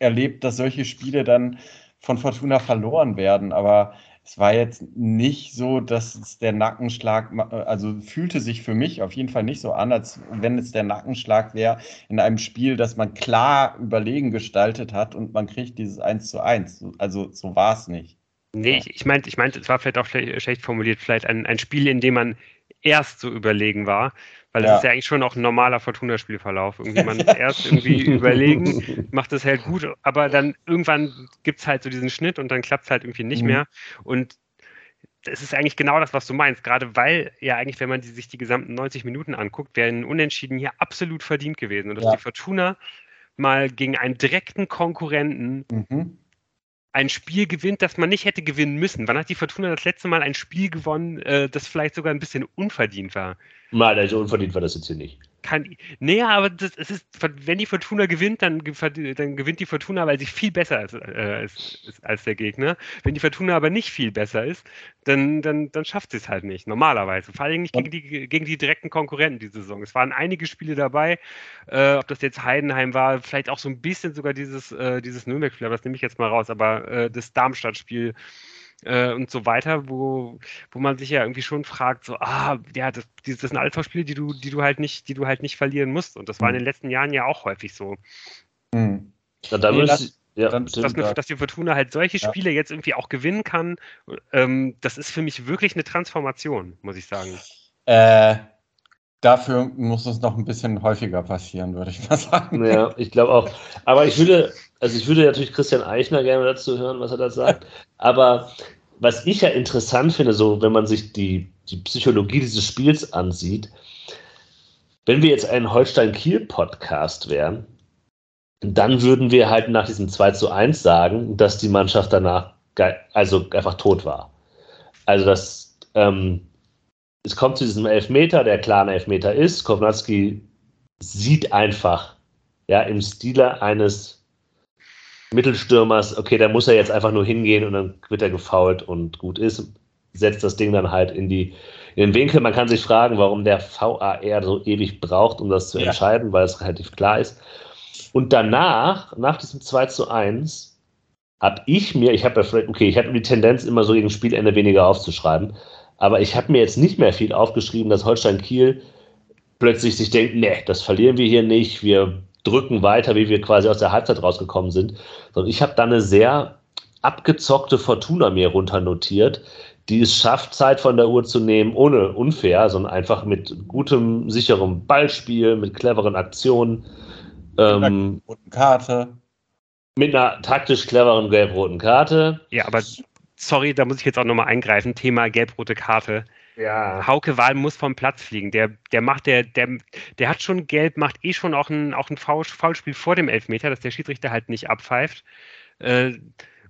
erlebt, dass solche Spiele dann von Fortuna verloren werden, aber es war jetzt nicht so, dass es der Nackenschlag, also fühlte sich für mich auf jeden Fall nicht so an, als wenn es der Nackenschlag wäre in einem Spiel, das man klar überlegen gestaltet hat und man kriegt dieses 1 zu 1. Also so war es nicht. Nee, ich, ich meinte, ich meinte, es war vielleicht auch schlecht formuliert, vielleicht ein, ein Spiel, in dem man erst so überlegen war, weil das ja. ist ja eigentlich schon auch ein normaler Fortuna-Spielverlauf. Irgendwie man erst irgendwie überlegen, macht es halt gut, aber dann irgendwann gibt es halt so diesen Schnitt und dann klappt es halt irgendwie nicht mhm. mehr. Und es ist eigentlich genau das, was du meinst. Gerade weil ja eigentlich, wenn man die, sich die gesamten 90 Minuten anguckt, wäre ein Unentschieden hier absolut verdient gewesen. Und dass ja. die Fortuna mal gegen einen direkten Konkurrenten mhm ein Spiel gewinnt, das man nicht hätte gewinnen müssen. Wann hat die Fortuna das letzte Mal ein Spiel gewonnen, äh, das vielleicht sogar ein bisschen unverdient war? Nein, also unverdient war das jetzt hier nicht kann. Nee, aber das, es ist, wenn die Fortuna gewinnt, dann, dann gewinnt die Fortuna, weil sie viel besser ist, äh, ist, als der Gegner. Wenn die Fortuna aber nicht viel besser ist, dann, dann, dann schafft sie es halt nicht, normalerweise. Vor allem nicht gegen die, gegen die direkten Konkurrenten diese Saison. Es waren einige Spiele dabei, äh, ob das jetzt Heidenheim war, vielleicht auch so ein bisschen sogar dieses, äh, dieses Nürnberg-Spiel, aber das nehme ich jetzt mal raus, aber äh, das Darmstadt-Spiel äh, und so weiter, wo, wo man sich ja irgendwie schon fragt, so, ah, ja, das, das sind alles Spiele, die du, die du halt nicht, die du halt nicht verlieren musst. Und das war in den mhm. letzten Jahren ja auch häufig so. Mhm. Ja, da nee, das, ja, dass, dass, dass, die Fortuna halt solche Spiele ja. jetzt irgendwie auch gewinnen kann, ähm, das ist für mich wirklich eine Transformation, muss ich sagen. Äh, dafür muss es noch ein bisschen häufiger passieren, würde ich mal sagen. Ja, ich glaube auch. Aber ich würde, also ich würde natürlich Christian Eichner gerne dazu hören, was er da sagt. Aber was ich ja interessant finde, so wenn man sich die, die Psychologie dieses Spiels ansieht, wenn wir jetzt ein Holstein-Kiel-Podcast wären, dann würden wir halt nach diesem 2 zu 1 sagen, dass die Mannschaft danach also einfach tot war. Also das, ähm, es kommt zu diesem Elfmeter, der klar ein Elfmeter ist. Kovnatski sieht einfach, ja, im Stile eines Mittelstürmers, okay, da muss er jetzt einfach nur hingehen und dann wird er gefault und gut ist. Setzt das Ding dann halt in, die, in den Winkel. Man kann sich fragen, warum der VAR so ewig braucht, um das zu ja. entscheiden, weil es relativ klar ist. Und danach, nach diesem 2 zu 1, habe ich mir, ich habe ja vielleicht, okay, ich habe die Tendenz, immer so gegen Spielende weniger aufzuschreiben, aber ich habe mir jetzt nicht mehr viel aufgeschrieben, dass Holstein Kiel plötzlich sich denkt, nee, das verlieren wir hier nicht, wir drücken weiter, wie wir quasi aus der Halbzeit rausgekommen sind. Sondern ich habe da eine sehr abgezockte Fortuna mir runternotiert, die es schafft, Zeit von der Uhr zu nehmen, ohne unfair, sondern einfach mit gutem, sicherem Ballspiel, mit cleveren Aktionen. Ähm, mit einer roten Karte. Mit einer taktisch cleveren gelb-roten Karte. Ja, aber sorry, da muss ich jetzt auch nochmal eingreifen. Thema gelb-rote Karte. Ja. Hauke Wahl muss vom Platz fliegen. Der, der macht, der, der, der hat schon gelb, macht eh schon auch ein, auch ein Foulspiel vor dem Elfmeter, dass der Schiedsrichter halt nicht abpfeift. Äh,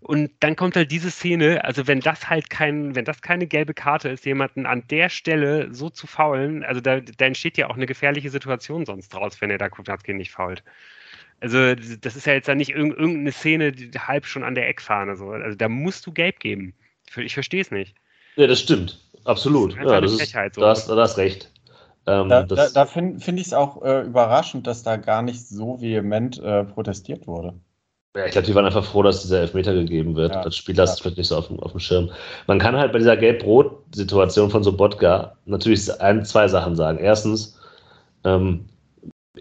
und dann kommt halt diese Szene, also wenn das halt kein, wenn das keine gelbe Karte ist, jemanden an der Stelle so zu faulen, also da, da entsteht ja auch eine gefährliche Situation sonst draus, wenn er da Kubnatski nicht fault. Also das ist ja jetzt dann nicht irgendeine Szene, die halb schon an der Eckfahne so. Also da musst du gelb geben. Ich verstehe es nicht. Ja, das stimmt. Absolut. Das ja, das ist, so. da, hast, da hast recht. Ähm, da, da, da finde find ich es auch äh, überraschend, dass da gar nicht so vehement äh, protestiert wurde. Ja, ich glaube, die waren einfach froh, dass dieser Elfmeter gegeben wird. Ja, das Spiel hast ja. vielleicht nicht so auf, auf, dem Schirm. Man kann halt bei dieser Gelb-Rot-Situation von Sobotka natürlich ein, zwei Sachen sagen. Erstens, ähm,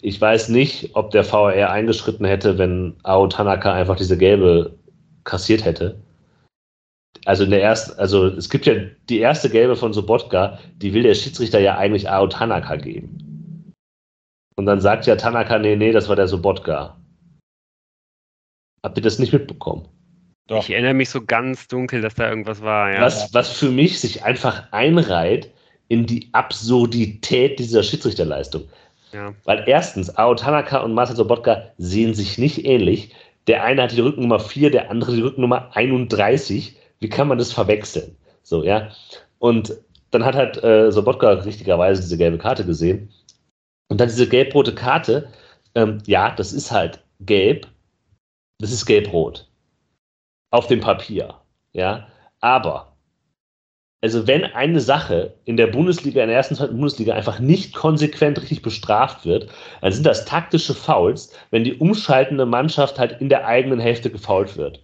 ich weiß nicht, ob der VR eingeschritten hätte, wenn Ao Tanaka einfach diese gelbe kassiert hätte also in der ersten, also es gibt ja die erste gelbe von Sobotka, die will der Schiedsrichter ja eigentlich Ao Tanaka geben. Und dann sagt ja Tanaka, nee, nee, das war der Sobotka. Habt ihr das nicht mitbekommen? Doch. Ich erinnere mich so ganz dunkel, dass da irgendwas war. Ja. Was, was für mich sich einfach einreiht in die Absurdität dieser Schiedsrichterleistung. Ja. Weil erstens, Ao Tanaka und Marcel Sobotka sehen sich nicht ähnlich. Der eine hat die Rückennummer 4, der andere die Rückennummer 31 wie kann man das verwechseln? So, ja. Und dann hat halt äh, Sobotka richtigerweise diese gelbe Karte gesehen. Und dann diese gelb-rote Karte, ähm, ja, das ist halt gelb, das ist gelb-rot. Auf dem Papier. Ja. Aber, also wenn eine Sache in der Bundesliga, in der ersten, zweiten Bundesliga einfach nicht konsequent richtig bestraft wird, dann sind das taktische Fouls, wenn die umschaltende Mannschaft halt in der eigenen Hälfte gefault wird.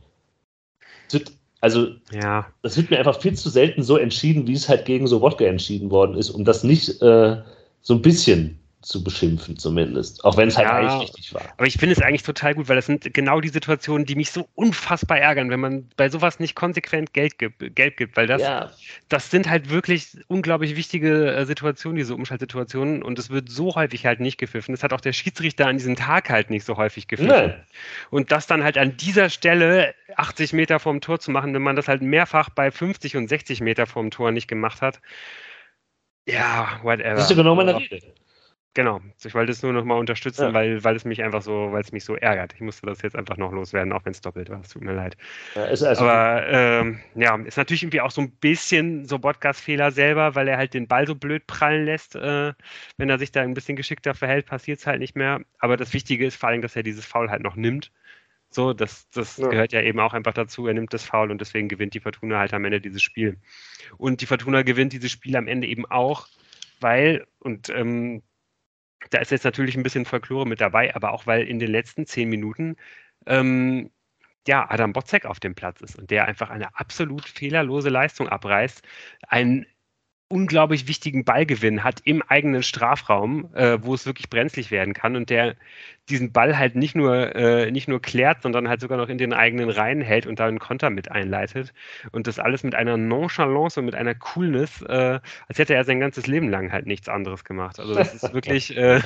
wird also, ja. das wird mir einfach viel zu selten so entschieden, wie es halt gegen so Wodka entschieden worden ist, um das nicht äh, so ein bisschen zu beschimpfen, zumindest. Auch wenn es halt ja, eigentlich richtig war. Aber ich finde es eigentlich total gut, weil das sind genau die Situationen, die mich so unfassbar ärgern, wenn man bei sowas nicht konsequent Geld gibt, Geld gibt weil das, ja. das sind halt wirklich unglaublich wichtige äh, Situationen, diese Umschaltsituationen und es wird so häufig halt nicht gepfiffen. Das hat auch der Schiedsrichter an diesem Tag halt nicht so häufig gepfiffen. Nein. Und das dann halt an dieser Stelle 80 Meter vorm Tor zu machen, wenn man das halt mehrfach bei 50 und 60 Meter vorm Tor nicht gemacht hat. Ja, whatever. Ist ja genau meine Rede. Genau, ich wollte es nur noch mal unterstützen, ja. weil, weil es mich einfach so, weil es mich so ärgert. Ich musste das jetzt einfach noch loswerden, auch wenn es doppelt war. Es tut mir leid. Ja, also Aber ähm, ja, ist natürlich irgendwie auch so ein bisschen so Podcast-Fehler selber, weil er halt den Ball so blöd prallen lässt. Äh, wenn er sich da ein bisschen geschickter verhält, passiert es halt nicht mehr. Aber das Wichtige ist vor allem, dass er dieses Foul halt noch nimmt. So, das, das ja. gehört ja eben auch einfach dazu. Er nimmt das Foul und deswegen gewinnt die Fortuna halt am Ende dieses Spiel. Und die Fortuna gewinnt dieses Spiel am Ende eben auch, weil, und ähm, da ist jetzt natürlich ein bisschen Folklore mit dabei, aber auch weil in den letzten zehn Minuten ähm, ja, Adam Botzek auf dem Platz ist und der einfach eine absolut fehlerlose Leistung abreißt. Ein unglaublich wichtigen Ballgewinn hat im eigenen Strafraum, äh, wo es wirklich brenzlig werden kann und der diesen Ball halt nicht nur, äh, nicht nur klärt, sondern halt sogar noch in den eigenen Reihen hält und da einen Konter mit einleitet. Und das alles mit einer Nonchalance und mit einer Coolness, äh, als hätte er sein ganzes Leben lang halt nichts anderes gemacht. Also das ist wirklich, äh,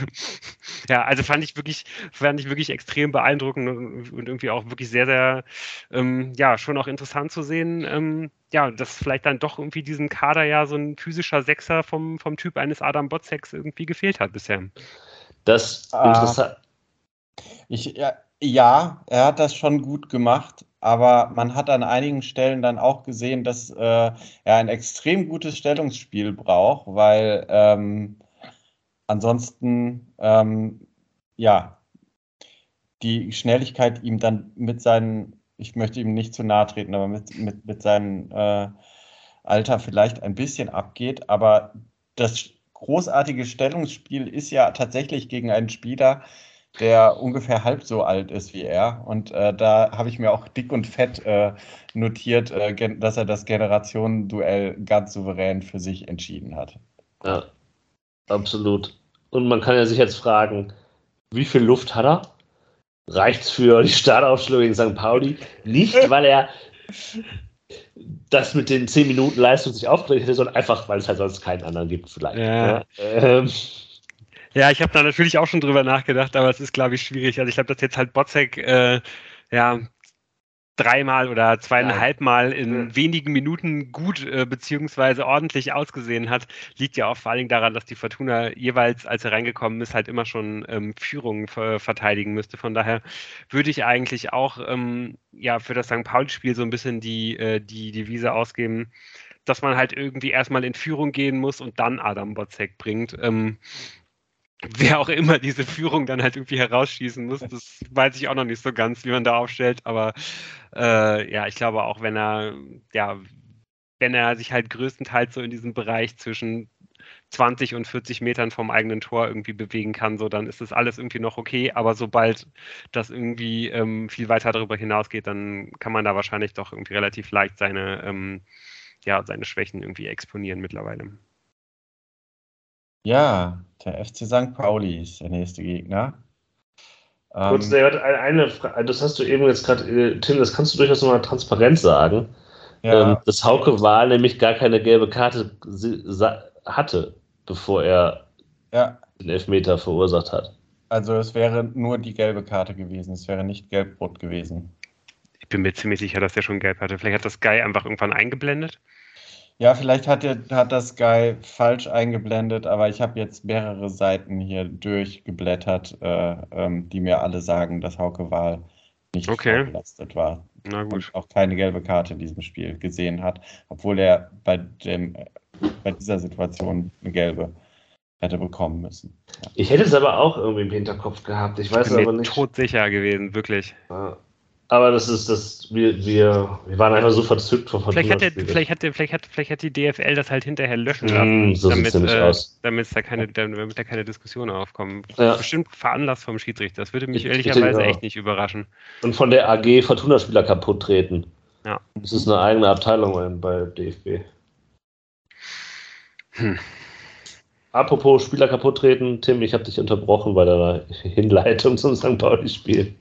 ja, also fand ich wirklich, fand ich wirklich extrem beeindruckend und, und irgendwie auch wirklich sehr, sehr, ähm, ja, schon auch interessant zu sehen, ähm, ja, dass vielleicht dann doch irgendwie diesem Kader ja so ein physischer Sechser vom, vom Typ eines Adam Botzeks irgendwie gefehlt hat bisher. Das ah. interessant. Ich, ja, ja, er hat das schon gut gemacht, aber man hat an einigen Stellen dann auch gesehen, dass äh, er ein extrem gutes Stellungsspiel braucht, weil ähm, ansonsten, ähm, ja, die Schnelligkeit ihm dann mit seinen, ich möchte ihm nicht zu nahe treten, aber mit, mit, mit seinem äh, Alter vielleicht ein bisschen abgeht. Aber das großartige Stellungsspiel ist ja tatsächlich gegen einen Spieler, der ungefähr halb so alt ist wie er. Und äh, da habe ich mir auch dick und fett äh, notiert, äh, dass er das Generationenduell ganz souverän für sich entschieden hat. Ja, absolut. Und man kann ja sich jetzt fragen, wie viel Luft hat er? Reicht es für die Startaufstellung gegen St. Pauli? Nicht, weil er das mit den 10 Minuten Leistung sich aufgeregt hätte, sondern einfach, weil es halt sonst keinen anderen gibt, vielleicht. Ja. ja. Ähm, ja, ich habe da natürlich auch schon drüber nachgedacht, aber es ist, glaube ich, schwierig. Also ich glaube, dass jetzt halt Botzek äh, ja dreimal oder zweieinhalb Mal in wenigen Minuten gut äh, beziehungsweise ordentlich ausgesehen hat, liegt ja auch vor allen Dingen daran, dass die Fortuna jeweils, als er reingekommen ist, halt immer schon ähm, Führungen verteidigen müsste. Von daher würde ich eigentlich auch ähm, ja für das St. Pauli-Spiel so ein bisschen die, äh, die Devise ausgeben, dass man halt irgendwie erstmal in Führung gehen muss und dann Adam Botzek bringt. Ähm, wer auch immer diese Führung dann halt irgendwie herausschießen muss, das weiß ich auch noch nicht so ganz, wie man da aufstellt. Aber äh, ja, ich glaube auch, wenn er, ja, wenn er sich halt größtenteils so in diesem Bereich zwischen 20 und 40 Metern vom eigenen Tor irgendwie bewegen kann, so dann ist das alles irgendwie noch okay. Aber sobald das irgendwie ähm, viel weiter darüber hinausgeht, dann kann man da wahrscheinlich doch irgendwie relativ leicht seine, ähm, ja, seine Schwächen irgendwie exponieren mittlerweile. Ja, der FC St. Pauli ist der nächste Gegner. Kurz, ähm, eine Frage, das hast du eben jetzt gerade, äh, Tim, das kannst du durchaus nochmal transparent sagen. Ja. Ähm, dass Hauke Wahl nämlich gar keine gelbe Karte hatte, bevor er ja. den Elfmeter verursacht hat. Also es wäre nur die gelbe Karte gewesen, es wäre nicht gelb-rot gewesen. Ich bin mir ziemlich sicher, dass er schon gelb hatte. Vielleicht hat das Guy einfach irgendwann eingeblendet. Ja, vielleicht hat, der, hat das Guy falsch eingeblendet, aber ich habe jetzt mehrere Seiten hier durchgeblättert, äh, ähm, die mir alle sagen, dass Hauke Wahl nicht okay. belastet war. Na gut. Und auch keine gelbe Karte in diesem Spiel gesehen hat, obwohl er bei, dem, bei dieser Situation eine gelbe hätte bekommen müssen. Ja. Ich hätte es aber auch irgendwie im Hinterkopf gehabt. Ich weiß ich bin aber nicht. Todsicher gewesen, wirklich. Ja. Aber das ist das, wir, wir, wir waren einfach so verzückt von vielleicht hat, der, vielleicht, hat der, vielleicht, hat, vielleicht hat die DFL das halt hinterher löschen mm, lassen, mm, so damit, äh, damit da keine, damit da keine Diskussion aufkommen. Ja. Bestimmt veranlasst vom Schiedsrichter. Das würde mich ich, ehrlicherweise ich echt nicht überraschen. Und von der AG Fortuna-Spieler kaputt treten. Ja. Das ist eine eigene Abteilung bei DFB. Hm. Apropos Spieler kaputt treten, Tim, ich habe dich unterbrochen bei deiner Hinleitung zum St. Pauli-Spiel.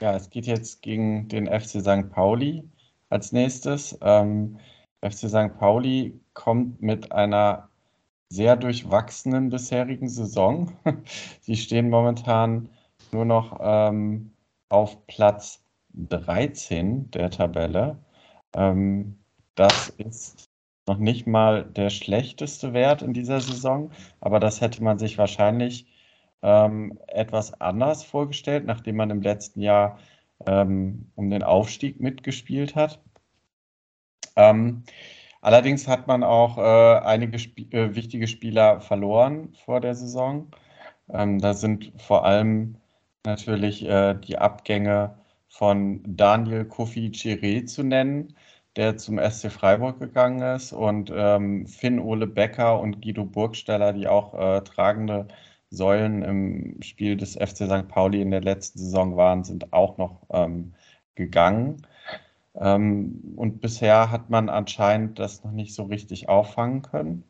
Ja, es geht jetzt gegen den FC St. Pauli als nächstes. Ähm, FC St. Pauli kommt mit einer sehr durchwachsenen bisherigen Saison. Sie stehen momentan nur noch ähm, auf Platz 13 der Tabelle. Ähm, das ist noch nicht mal der schlechteste Wert in dieser Saison, aber das hätte man sich wahrscheinlich ähm, etwas anders vorgestellt, nachdem man im letzten Jahr ähm, um den Aufstieg mitgespielt hat. Ähm, allerdings hat man auch äh, einige Sp äh, wichtige Spieler verloren vor der Saison. Ähm, da sind vor allem natürlich äh, die Abgänge von Daniel Kofi Chiré zu nennen, der zum SC Freiburg gegangen ist, und ähm, Finn Ole Becker und Guido Burgsteller, die auch äh, tragende Säulen im Spiel des FC St. Pauli in der letzten Saison waren, sind auch noch ähm, gegangen. Ähm, und bisher hat man anscheinend das noch nicht so richtig auffangen können.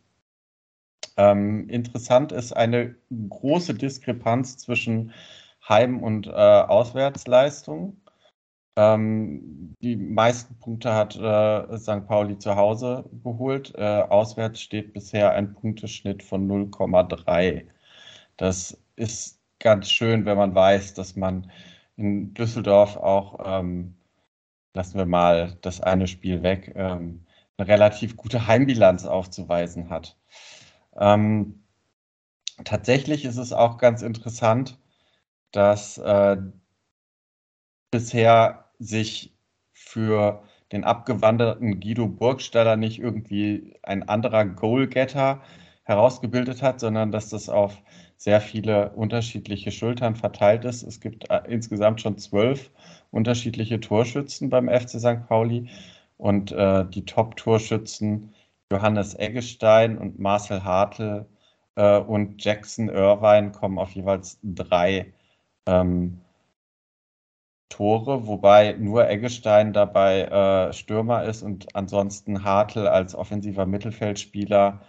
Ähm, interessant ist eine große Diskrepanz zwischen Heim- und äh, Auswärtsleistung. Ähm, die meisten Punkte hat äh, St. Pauli zu Hause geholt. Äh, auswärts steht bisher ein Punkteschnitt von 0,3. Das ist ganz schön, wenn man weiß, dass man in Düsseldorf auch, ähm, lassen wir mal das eine Spiel weg, ähm, eine relativ gute Heimbilanz aufzuweisen hat. Ähm, tatsächlich ist es auch ganz interessant, dass äh, bisher sich für den abgewanderten Guido Burgstaller nicht irgendwie ein anderer Goalgetter herausgebildet hat, sondern dass das auf sehr viele unterschiedliche Schultern verteilt ist. Es gibt äh, insgesamt schon zwölf unterschiedliche Torschützen beim FC St. Pauli und äh, die Top-Torschützen Johannes Eggestein und Marcel Hartl äh, und Jackson Irvine kommen auf jeweils drei ähm, Tore, wobei nur Eggestein dabei äh, Stürmer ist und ansonsten Hartl als offensiver Mittelfeldspieler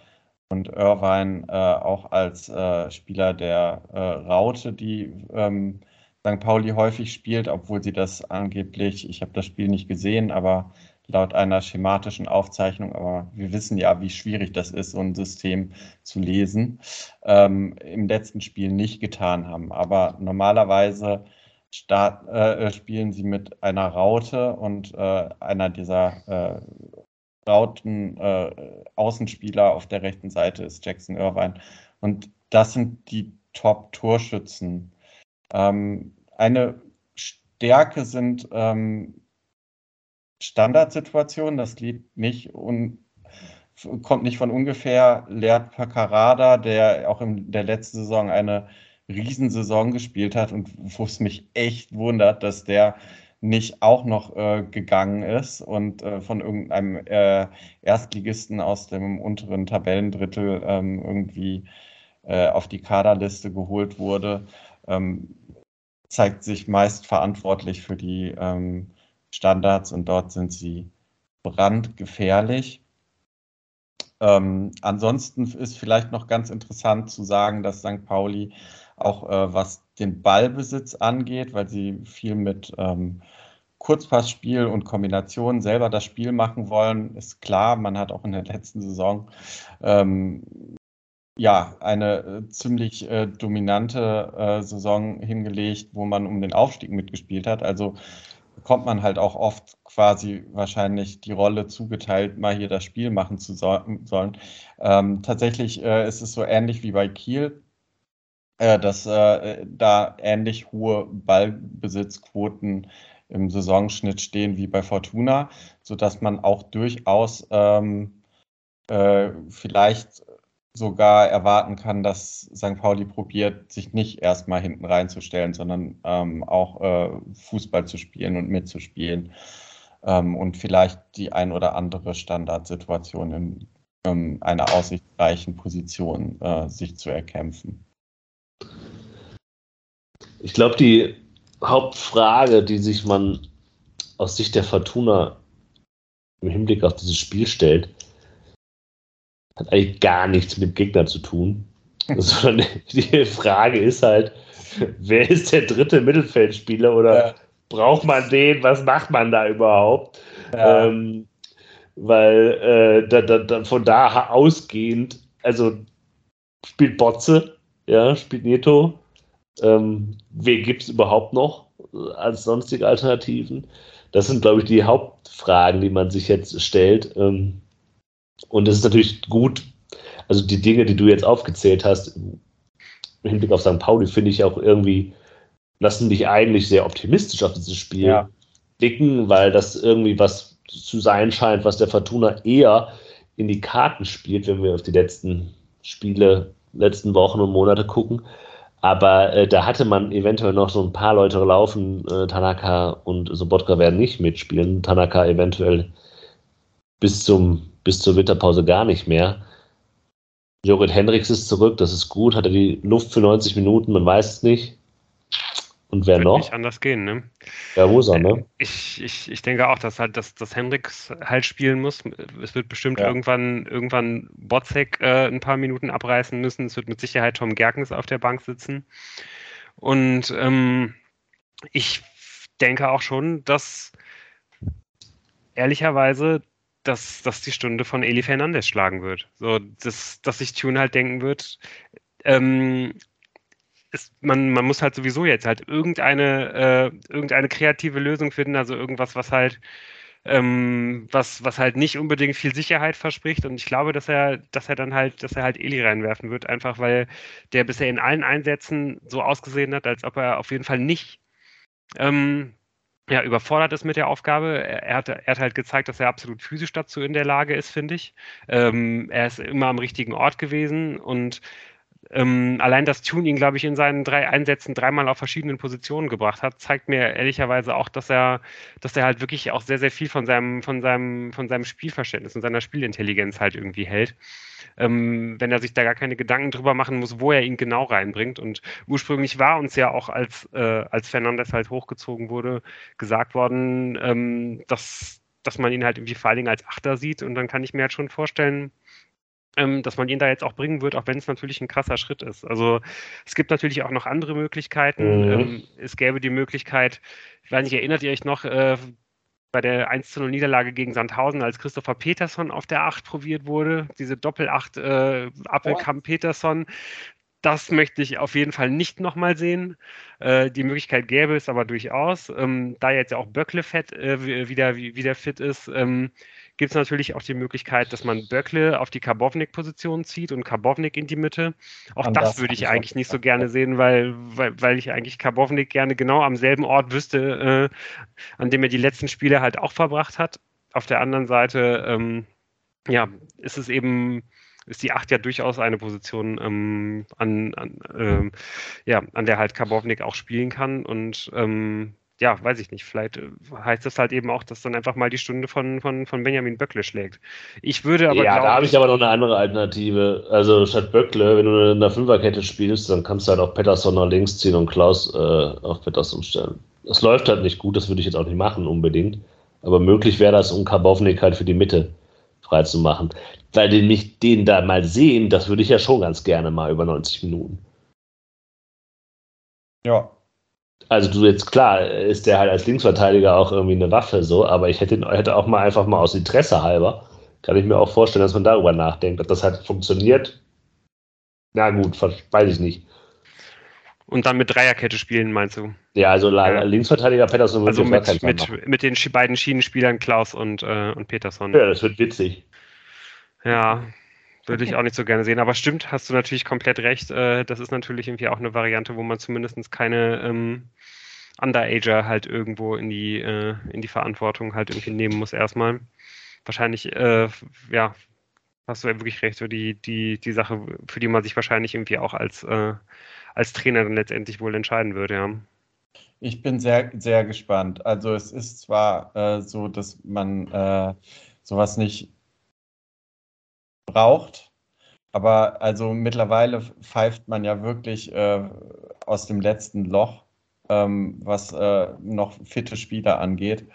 und Irvine äh, auch als äh, Spieler der äh, Raute, die ähm, St. Pauli häufig spielt, obwohl sie das angeblich, ich habe das Spiel nicht gesehen, aber laut einer schematischen Aufzeichnung, aber wir wissen ja, wie schwierig das ist, so ein System zu lesen, ähm, im letzten Spiel nicht getan haben. Aber normalerweise start, äh, spielen sie mit einer Raute und äh, einer dieser äh, Rauten äh, Außenspieler auf der rechten Seite ist Jackson Irvine. Und das sind die Top-Torschützen. Ähm, eine Stärke sind ähm, Standardsituationen. Das liegt nicht un kommt nicht von ungefähr. Leert Pacarada, der auch in der letzten Saison eine Riesensaison gespielt hat und wo es mich echt wundert, dass der nicht auch noch äh, gegangen ist und äh, von irgendeinem äh, Erstligisten aus dem unteren Tabellendrittel ähm, irgendwie äh, auf die Kaderliste geholt wurde, ähm, zeigt sich meist verantwortlich für die ähm, Standards und dort sind sie brandgefährlich. Ähm, ansonsten ist vielleicht noch ganz interessant zu sagen, dass St. Pauli auch äh, was den Ballbesitz angeht, weil sie viel mit ähm, Kurzpassspiel und Kombinationen selber das Spiel machen wollen, ist klar. Man hat auch in der letzten Saison ähm, ja eine äh, ziemlich äh, dominante äh, Saison hingelegt, wo man um den Aufstieg mitgespielt hat. Also bekommt man halt auch oft quasi wahrscheinlich die Rolle zugeteilt, mal hier das Spiel machen zu so sollen. Ähm, tatsächlich äh, ist es so ähnlich wie bei Kiel äh, dass äh, da ähnlich hohe Ballbesitzquoten im Saisonschnitt stehen wie bei Fortuna, sodass man auch durchaus ähm, äh, vielleicht sogar erwarten kann, dass St. Pauli probiert, sich nicht erstmal hinten reinzustellen, sondern ähm, auch äh, Fußball zu spielen und mitzuspielen ähm, und vielleicht die ein oder andere Standardsituation in ähm, einer aussichtsreichen Position äh, sich zu erkämpfen. Ich glaube, die Hauptfrage, die sich man aus Sicht der Fortuna im Hinblick auf dieses Spiel stellt, hat eigentlich gar nichts mit Gegner zu tun. Sondern die Frage ist halt, wer ist der dritte Mittelfeldspieler oder ja. braucht man den? Was macht man da überhaupt? Ja. Ähm, weil äh, da, da, da, von da ausgehend, also spielt Botze, ja, spielt Neto. Ähm, wer gibt es überhaupt noch als sonstige Alternativen? Das sind, glaube ich, die Hauptfragen, die man sich jetzt stellt. Ähm, und es ist natürlich gut, also die Dinge, die du jetzt aufgezählt hast, im Hinblick auf St. Pauli, finde ich auch irgendwie, lassen dich eigentlich sehr optimistisch auf dieses Spiel ja. blicken, weil das irgendwie was zu sein scheint, was der Fortuna eher in die Karten spielt, wenn wir auf die letzten Spiele, letzten Wochen und Monate gucken. Aber äh, da hatte man eventuell noch so ein paar Leute laufen. Äh, Tanaka und Sobotka werden nicht mitspielen. Tanaka eventuell bis zum bis zur Winterpause gar nicht mehr. Jorrit Hendricks ist zurück, das ist gut. Hat er die Luft für 90 Minuten? Man weiß es nicht. Und wer Wird noch? Nicht anders gehen, ne? Ja, muss er, ne? Ich, ich, ich denke auch, dass halt, dass, dass Hendricks halt spielen muss. Es wird bestimmt ja. irgendwann, irgendwann Botzek äh, ein paar Minuten abreißen müssen. Es wird mit Sicherheit Tom Gerkens auf der Bank sitzen. Und ähm, ich denke auch schon, dass ehrlicherweise dass, dass die Stunde von Eli Fernandez schlagen wird. So, dass, dass sich Tune halt denken wird, ähm, ist, man, man muss halt sowieso jetzt halt irgendeine, äh, irgendeine kreative Lösung finden, also irgendwas, was halt ähm, was, was halt nicht unbedingt viel Sicherheit verspricht. Und ich glaube, dass er, dass er dann halt, dass er halt Eli reinwerfen wird, einfach weil der bisher in allen Einsätzen so ausgesehen hat, als ob er auf jeden Fall nicht ähm, ja, überfordert ist mit der Aufgabe. Er hat, er hat halt gezeigt, dass er absolut physisch dazu in der Lage ist, finde ich. Ähm, er ist immer am richtigen Ort gewesen und ähm, allein das Tune ihn, glaube ich, in seinen drei Einsätzen dreimal auf verschiedenen Positionen gebracht hat, zeigt mir ehrlicherweise auch, dass er, dass er halt wirklich auch sehr, sehr viel von seinem, von seinem, von seinem Spielverständnis und seiner Spielintelligenz halt irgendwie hält. Ähm, wenn er sich da gar keine Gedanken drüber machen muss, wo er ihn genau reinbringt. Und ursprünglich war uns ja auch, als, äh, als Fernandes halt hochgezogen wurde, gesagt worden, ähm, dass, dass man ihn halt irgendwie vor allen Dingen als Achter sieht. Und dann kann ich mir halt schon vorstellen, ähm, dass man ihn da jetzt auch bringen wird, auch wenn es natürlich ein krasser Schritt ist. Also es gibt natürlich auch noch andere Möglichkeiten. Mhm. Ähm, es gäbe die Möglichkeit, ich weiß nicht, erinnert ihr euch noch, äh, bei der 1 0 Niederlage gegen Sandhausen, als Christopher Peterson auf der 8 probiert wurde, diese Doppel-8 äh, Appelkamp-Peterson, das möchte ich auf jeden Fall nicht nochmal sehen. Äh, die Möglichkeit gäbe es aber durchaus. Ähm, da jetzt ja auch Böckle fett, äh, wieder, wieder fit ist, ähm, gibt es natürlich auch die Möglichkeit, dass man Böckle auf die Karbovnik-Position zieht und Karbovnik in die Mitte. Auch das, das, würde ich eigentlich nicht so gerne sehen, weil, weil, weil ich eigentlich Karbovnik gerne genau am selben Ort wüsste, äh, an dem er die letzten Spiele halt auch verbracht hat. Auf der anderen Seite, ähm, ja, ist es eben ist die 8 ja durchaus eine Position, ähm, an, an, ähm, ja, an der halt Karbovnik auch spielen kann. Und ähm, ja, weiß ich nicht, vielleicht äh, heißt das halt eben auch, dass dann einfach mal die Stunde von, von, von Benjamin Böckle schlägt. Ich würde aber. Ja, glauben, da habe ich aber noch eine andere Alternative. Also statt Böckle, wenn du in der Fünferkette spielst, dann kannst du halt auch Pettersson nach links ziehen und Klaus äh, auf Pettersson stellen. Das läuft halt nicht gut, das würde ich jetzt auch nicht machen unbedingt. Aber möglich wäre das, um Karbovnik halt für die Mitte freizumachen. Weil den mich den da mal sehen, das würde ich ja schon ganz gerne mal über 90 Minuten. Ja, also du jetzt klar, ist der halt als Linksverteidiger auch irgendwie eine Waffe so, aber ich hätte, hätte auch mal einfach mal aus Interesse halber, kann ich mir auch vorstellen, dass man darüber nachdenkt, ob das halt funktioniert. Na gut, weiß ich nicht. Und dann mit Dreierkette spielen, meinst du? Ja, also ja. Linksverteidiger Pettersson also mit, mit, mit den beiden Schienenspielern Klaus und, äh, und Peterson. Ja, das wird witzig. Ja, würde ich auch nicht so gerne sehen. Aber stimmt, hast du natürlich komplett recht. Äh, das ist natürlich irgendwie auch eine Variante, wo man zumindest keine ähm, Underager halt irgendwo in die, äh, in die Verantwortung halt irgendwie nehmen muss erstmal. Wahrscheinlich, äh, ja, hast du ja wirklich recht, so die, die, die Sache, für die man sich wahrscheinlich irgendwie auch als, äh, als Trainer dann letztendlich wohl entscheiden würde, ja. Ich bin sehr, sehr gespannt. Also es ist zwar äh, so, dass man äh, sowas nicht braucht, aber also mittlerweile pfeift man ja wirklich äh, aus dem letzten Loch, ähm, was äh, noch fitte Spieler angeht.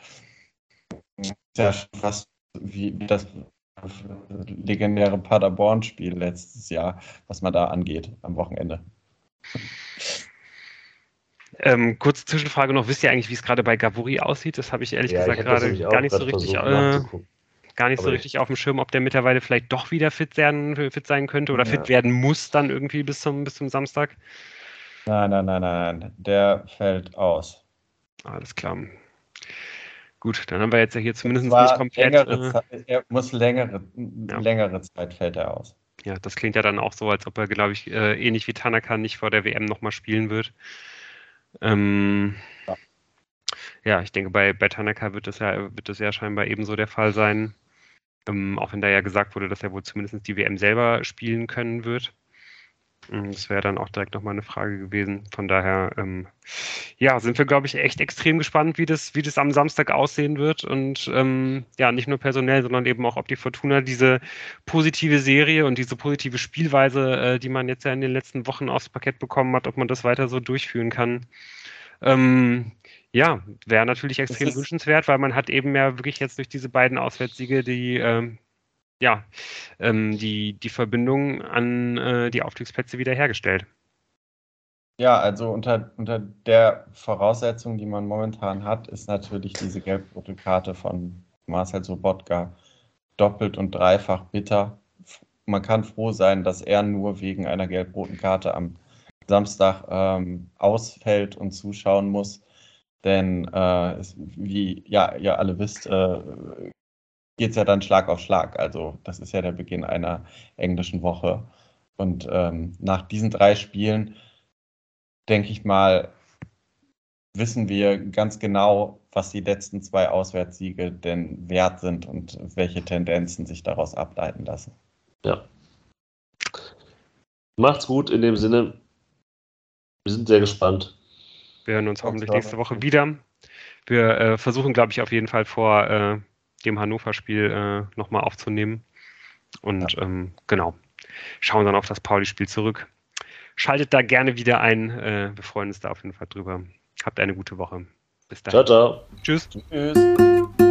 Ja, fast wie das legendäre Paderborn-Spiel letztes Jahr, was man da angeht am Wochenende. Ähm, kurze Zwischenfrage noch, wisst ihr eigentlich, wie es gerade bei Gavuri aussieht? Das habe ich ehrlich ja, gesagt gerade gar nicht so richtig, äh, gar nicht so richtig auf dem Schirm, ob der mittlerweile vielleicht doch wieder fit, werden, fit sein könnte oder ja. fit werden muss dann irgendwie bis zum, bis zum Samstag. Nein, nein, nein, nein, der fällt aus. Alles klar. Gut, dann haben wir jetzt ja hier zumindest nicht komplett. Längere äh, Zeit, er muss längere, ja. längere Zeit fällt er aus. Ja, das klingt ja dann auch so, als ob er, glaube ich, äh, ähnlich wie Tanaka nicht vor der WM nochmal spielen wird. Ähm, ja. Ja. ich denke, bei, bei Tanaka wird das ja, wird das ja scheinbar ebenso der Fall sein. Ähm, auch wenn da ja gesagt wurde, dass er wohl zumindest die WM selber spielen können wird. Ähm, das wäre dann auch direkt nochmal eine Frage gewesen. Von daher, ähm, ja, sind wir, glaube ich, echt extrem gespannt, wie das, wie das am Samstag aussehen wird. Und ähm, ja, nicht nur personell, sondern eben auch, ob die Fortuna diese positive Serie und diese positive Spielweise, äh, die man jetzt ja in den letzten Wochen aufs Parkett bekommen hat, ob man das weiter so durchführen kann. Ähm, ja, wäre natürlich extrem wünschenswert, weil man hat eben ja wirklich jetzt durch diese beiden Auswärtssiege die, äh, ja, ähm, die, die Verbindung an äh, die Aufstiegsplätze wiederhergestellt. Ja, also unter, unter der Voraussetzung, die man momentan hat, ist natürlich diese gelb-rote Karte von Marcel Sobotka doppelt und dreifach bitter. Man kann froh sein, dass er nur wegen einer gelb-roten Karte am Samstag ähm, ausfällt und zuschauen muss. Denn äh, es, wie ja, ihr alle wisst, äh, geht es ja dann Schlag auf Schlag. Also das ist ja der Beginn einer englischen Woche. Und ähm, nach diesen drei Spielen, denke ich mal, wissen wir ganz genau, was die letzten zwei Auswärtssiege denn wert sind und welche Tendenzen sich daraus ableiten lassen. Ja. Macht's gut in dem Sinne. Wir sind sehr gespannt. Wir hören uns hoffentlich nächste Woche wieder. Wir äh, versuchen, glaube ich, auf jeden Fall vor äh, dem Hannover-Spiel äh, nochmal aufzunehmen. Und ja. ähm, genau, schauen dann auf das Pauli-Spiel zurück. Schaltet da gerne wieder ein. Äh, wir freuen uns da auf jeden Fall drüber. Habt eine gute Woche. Bis dahin. Ciao, ciao. Tschüss. Tschüss.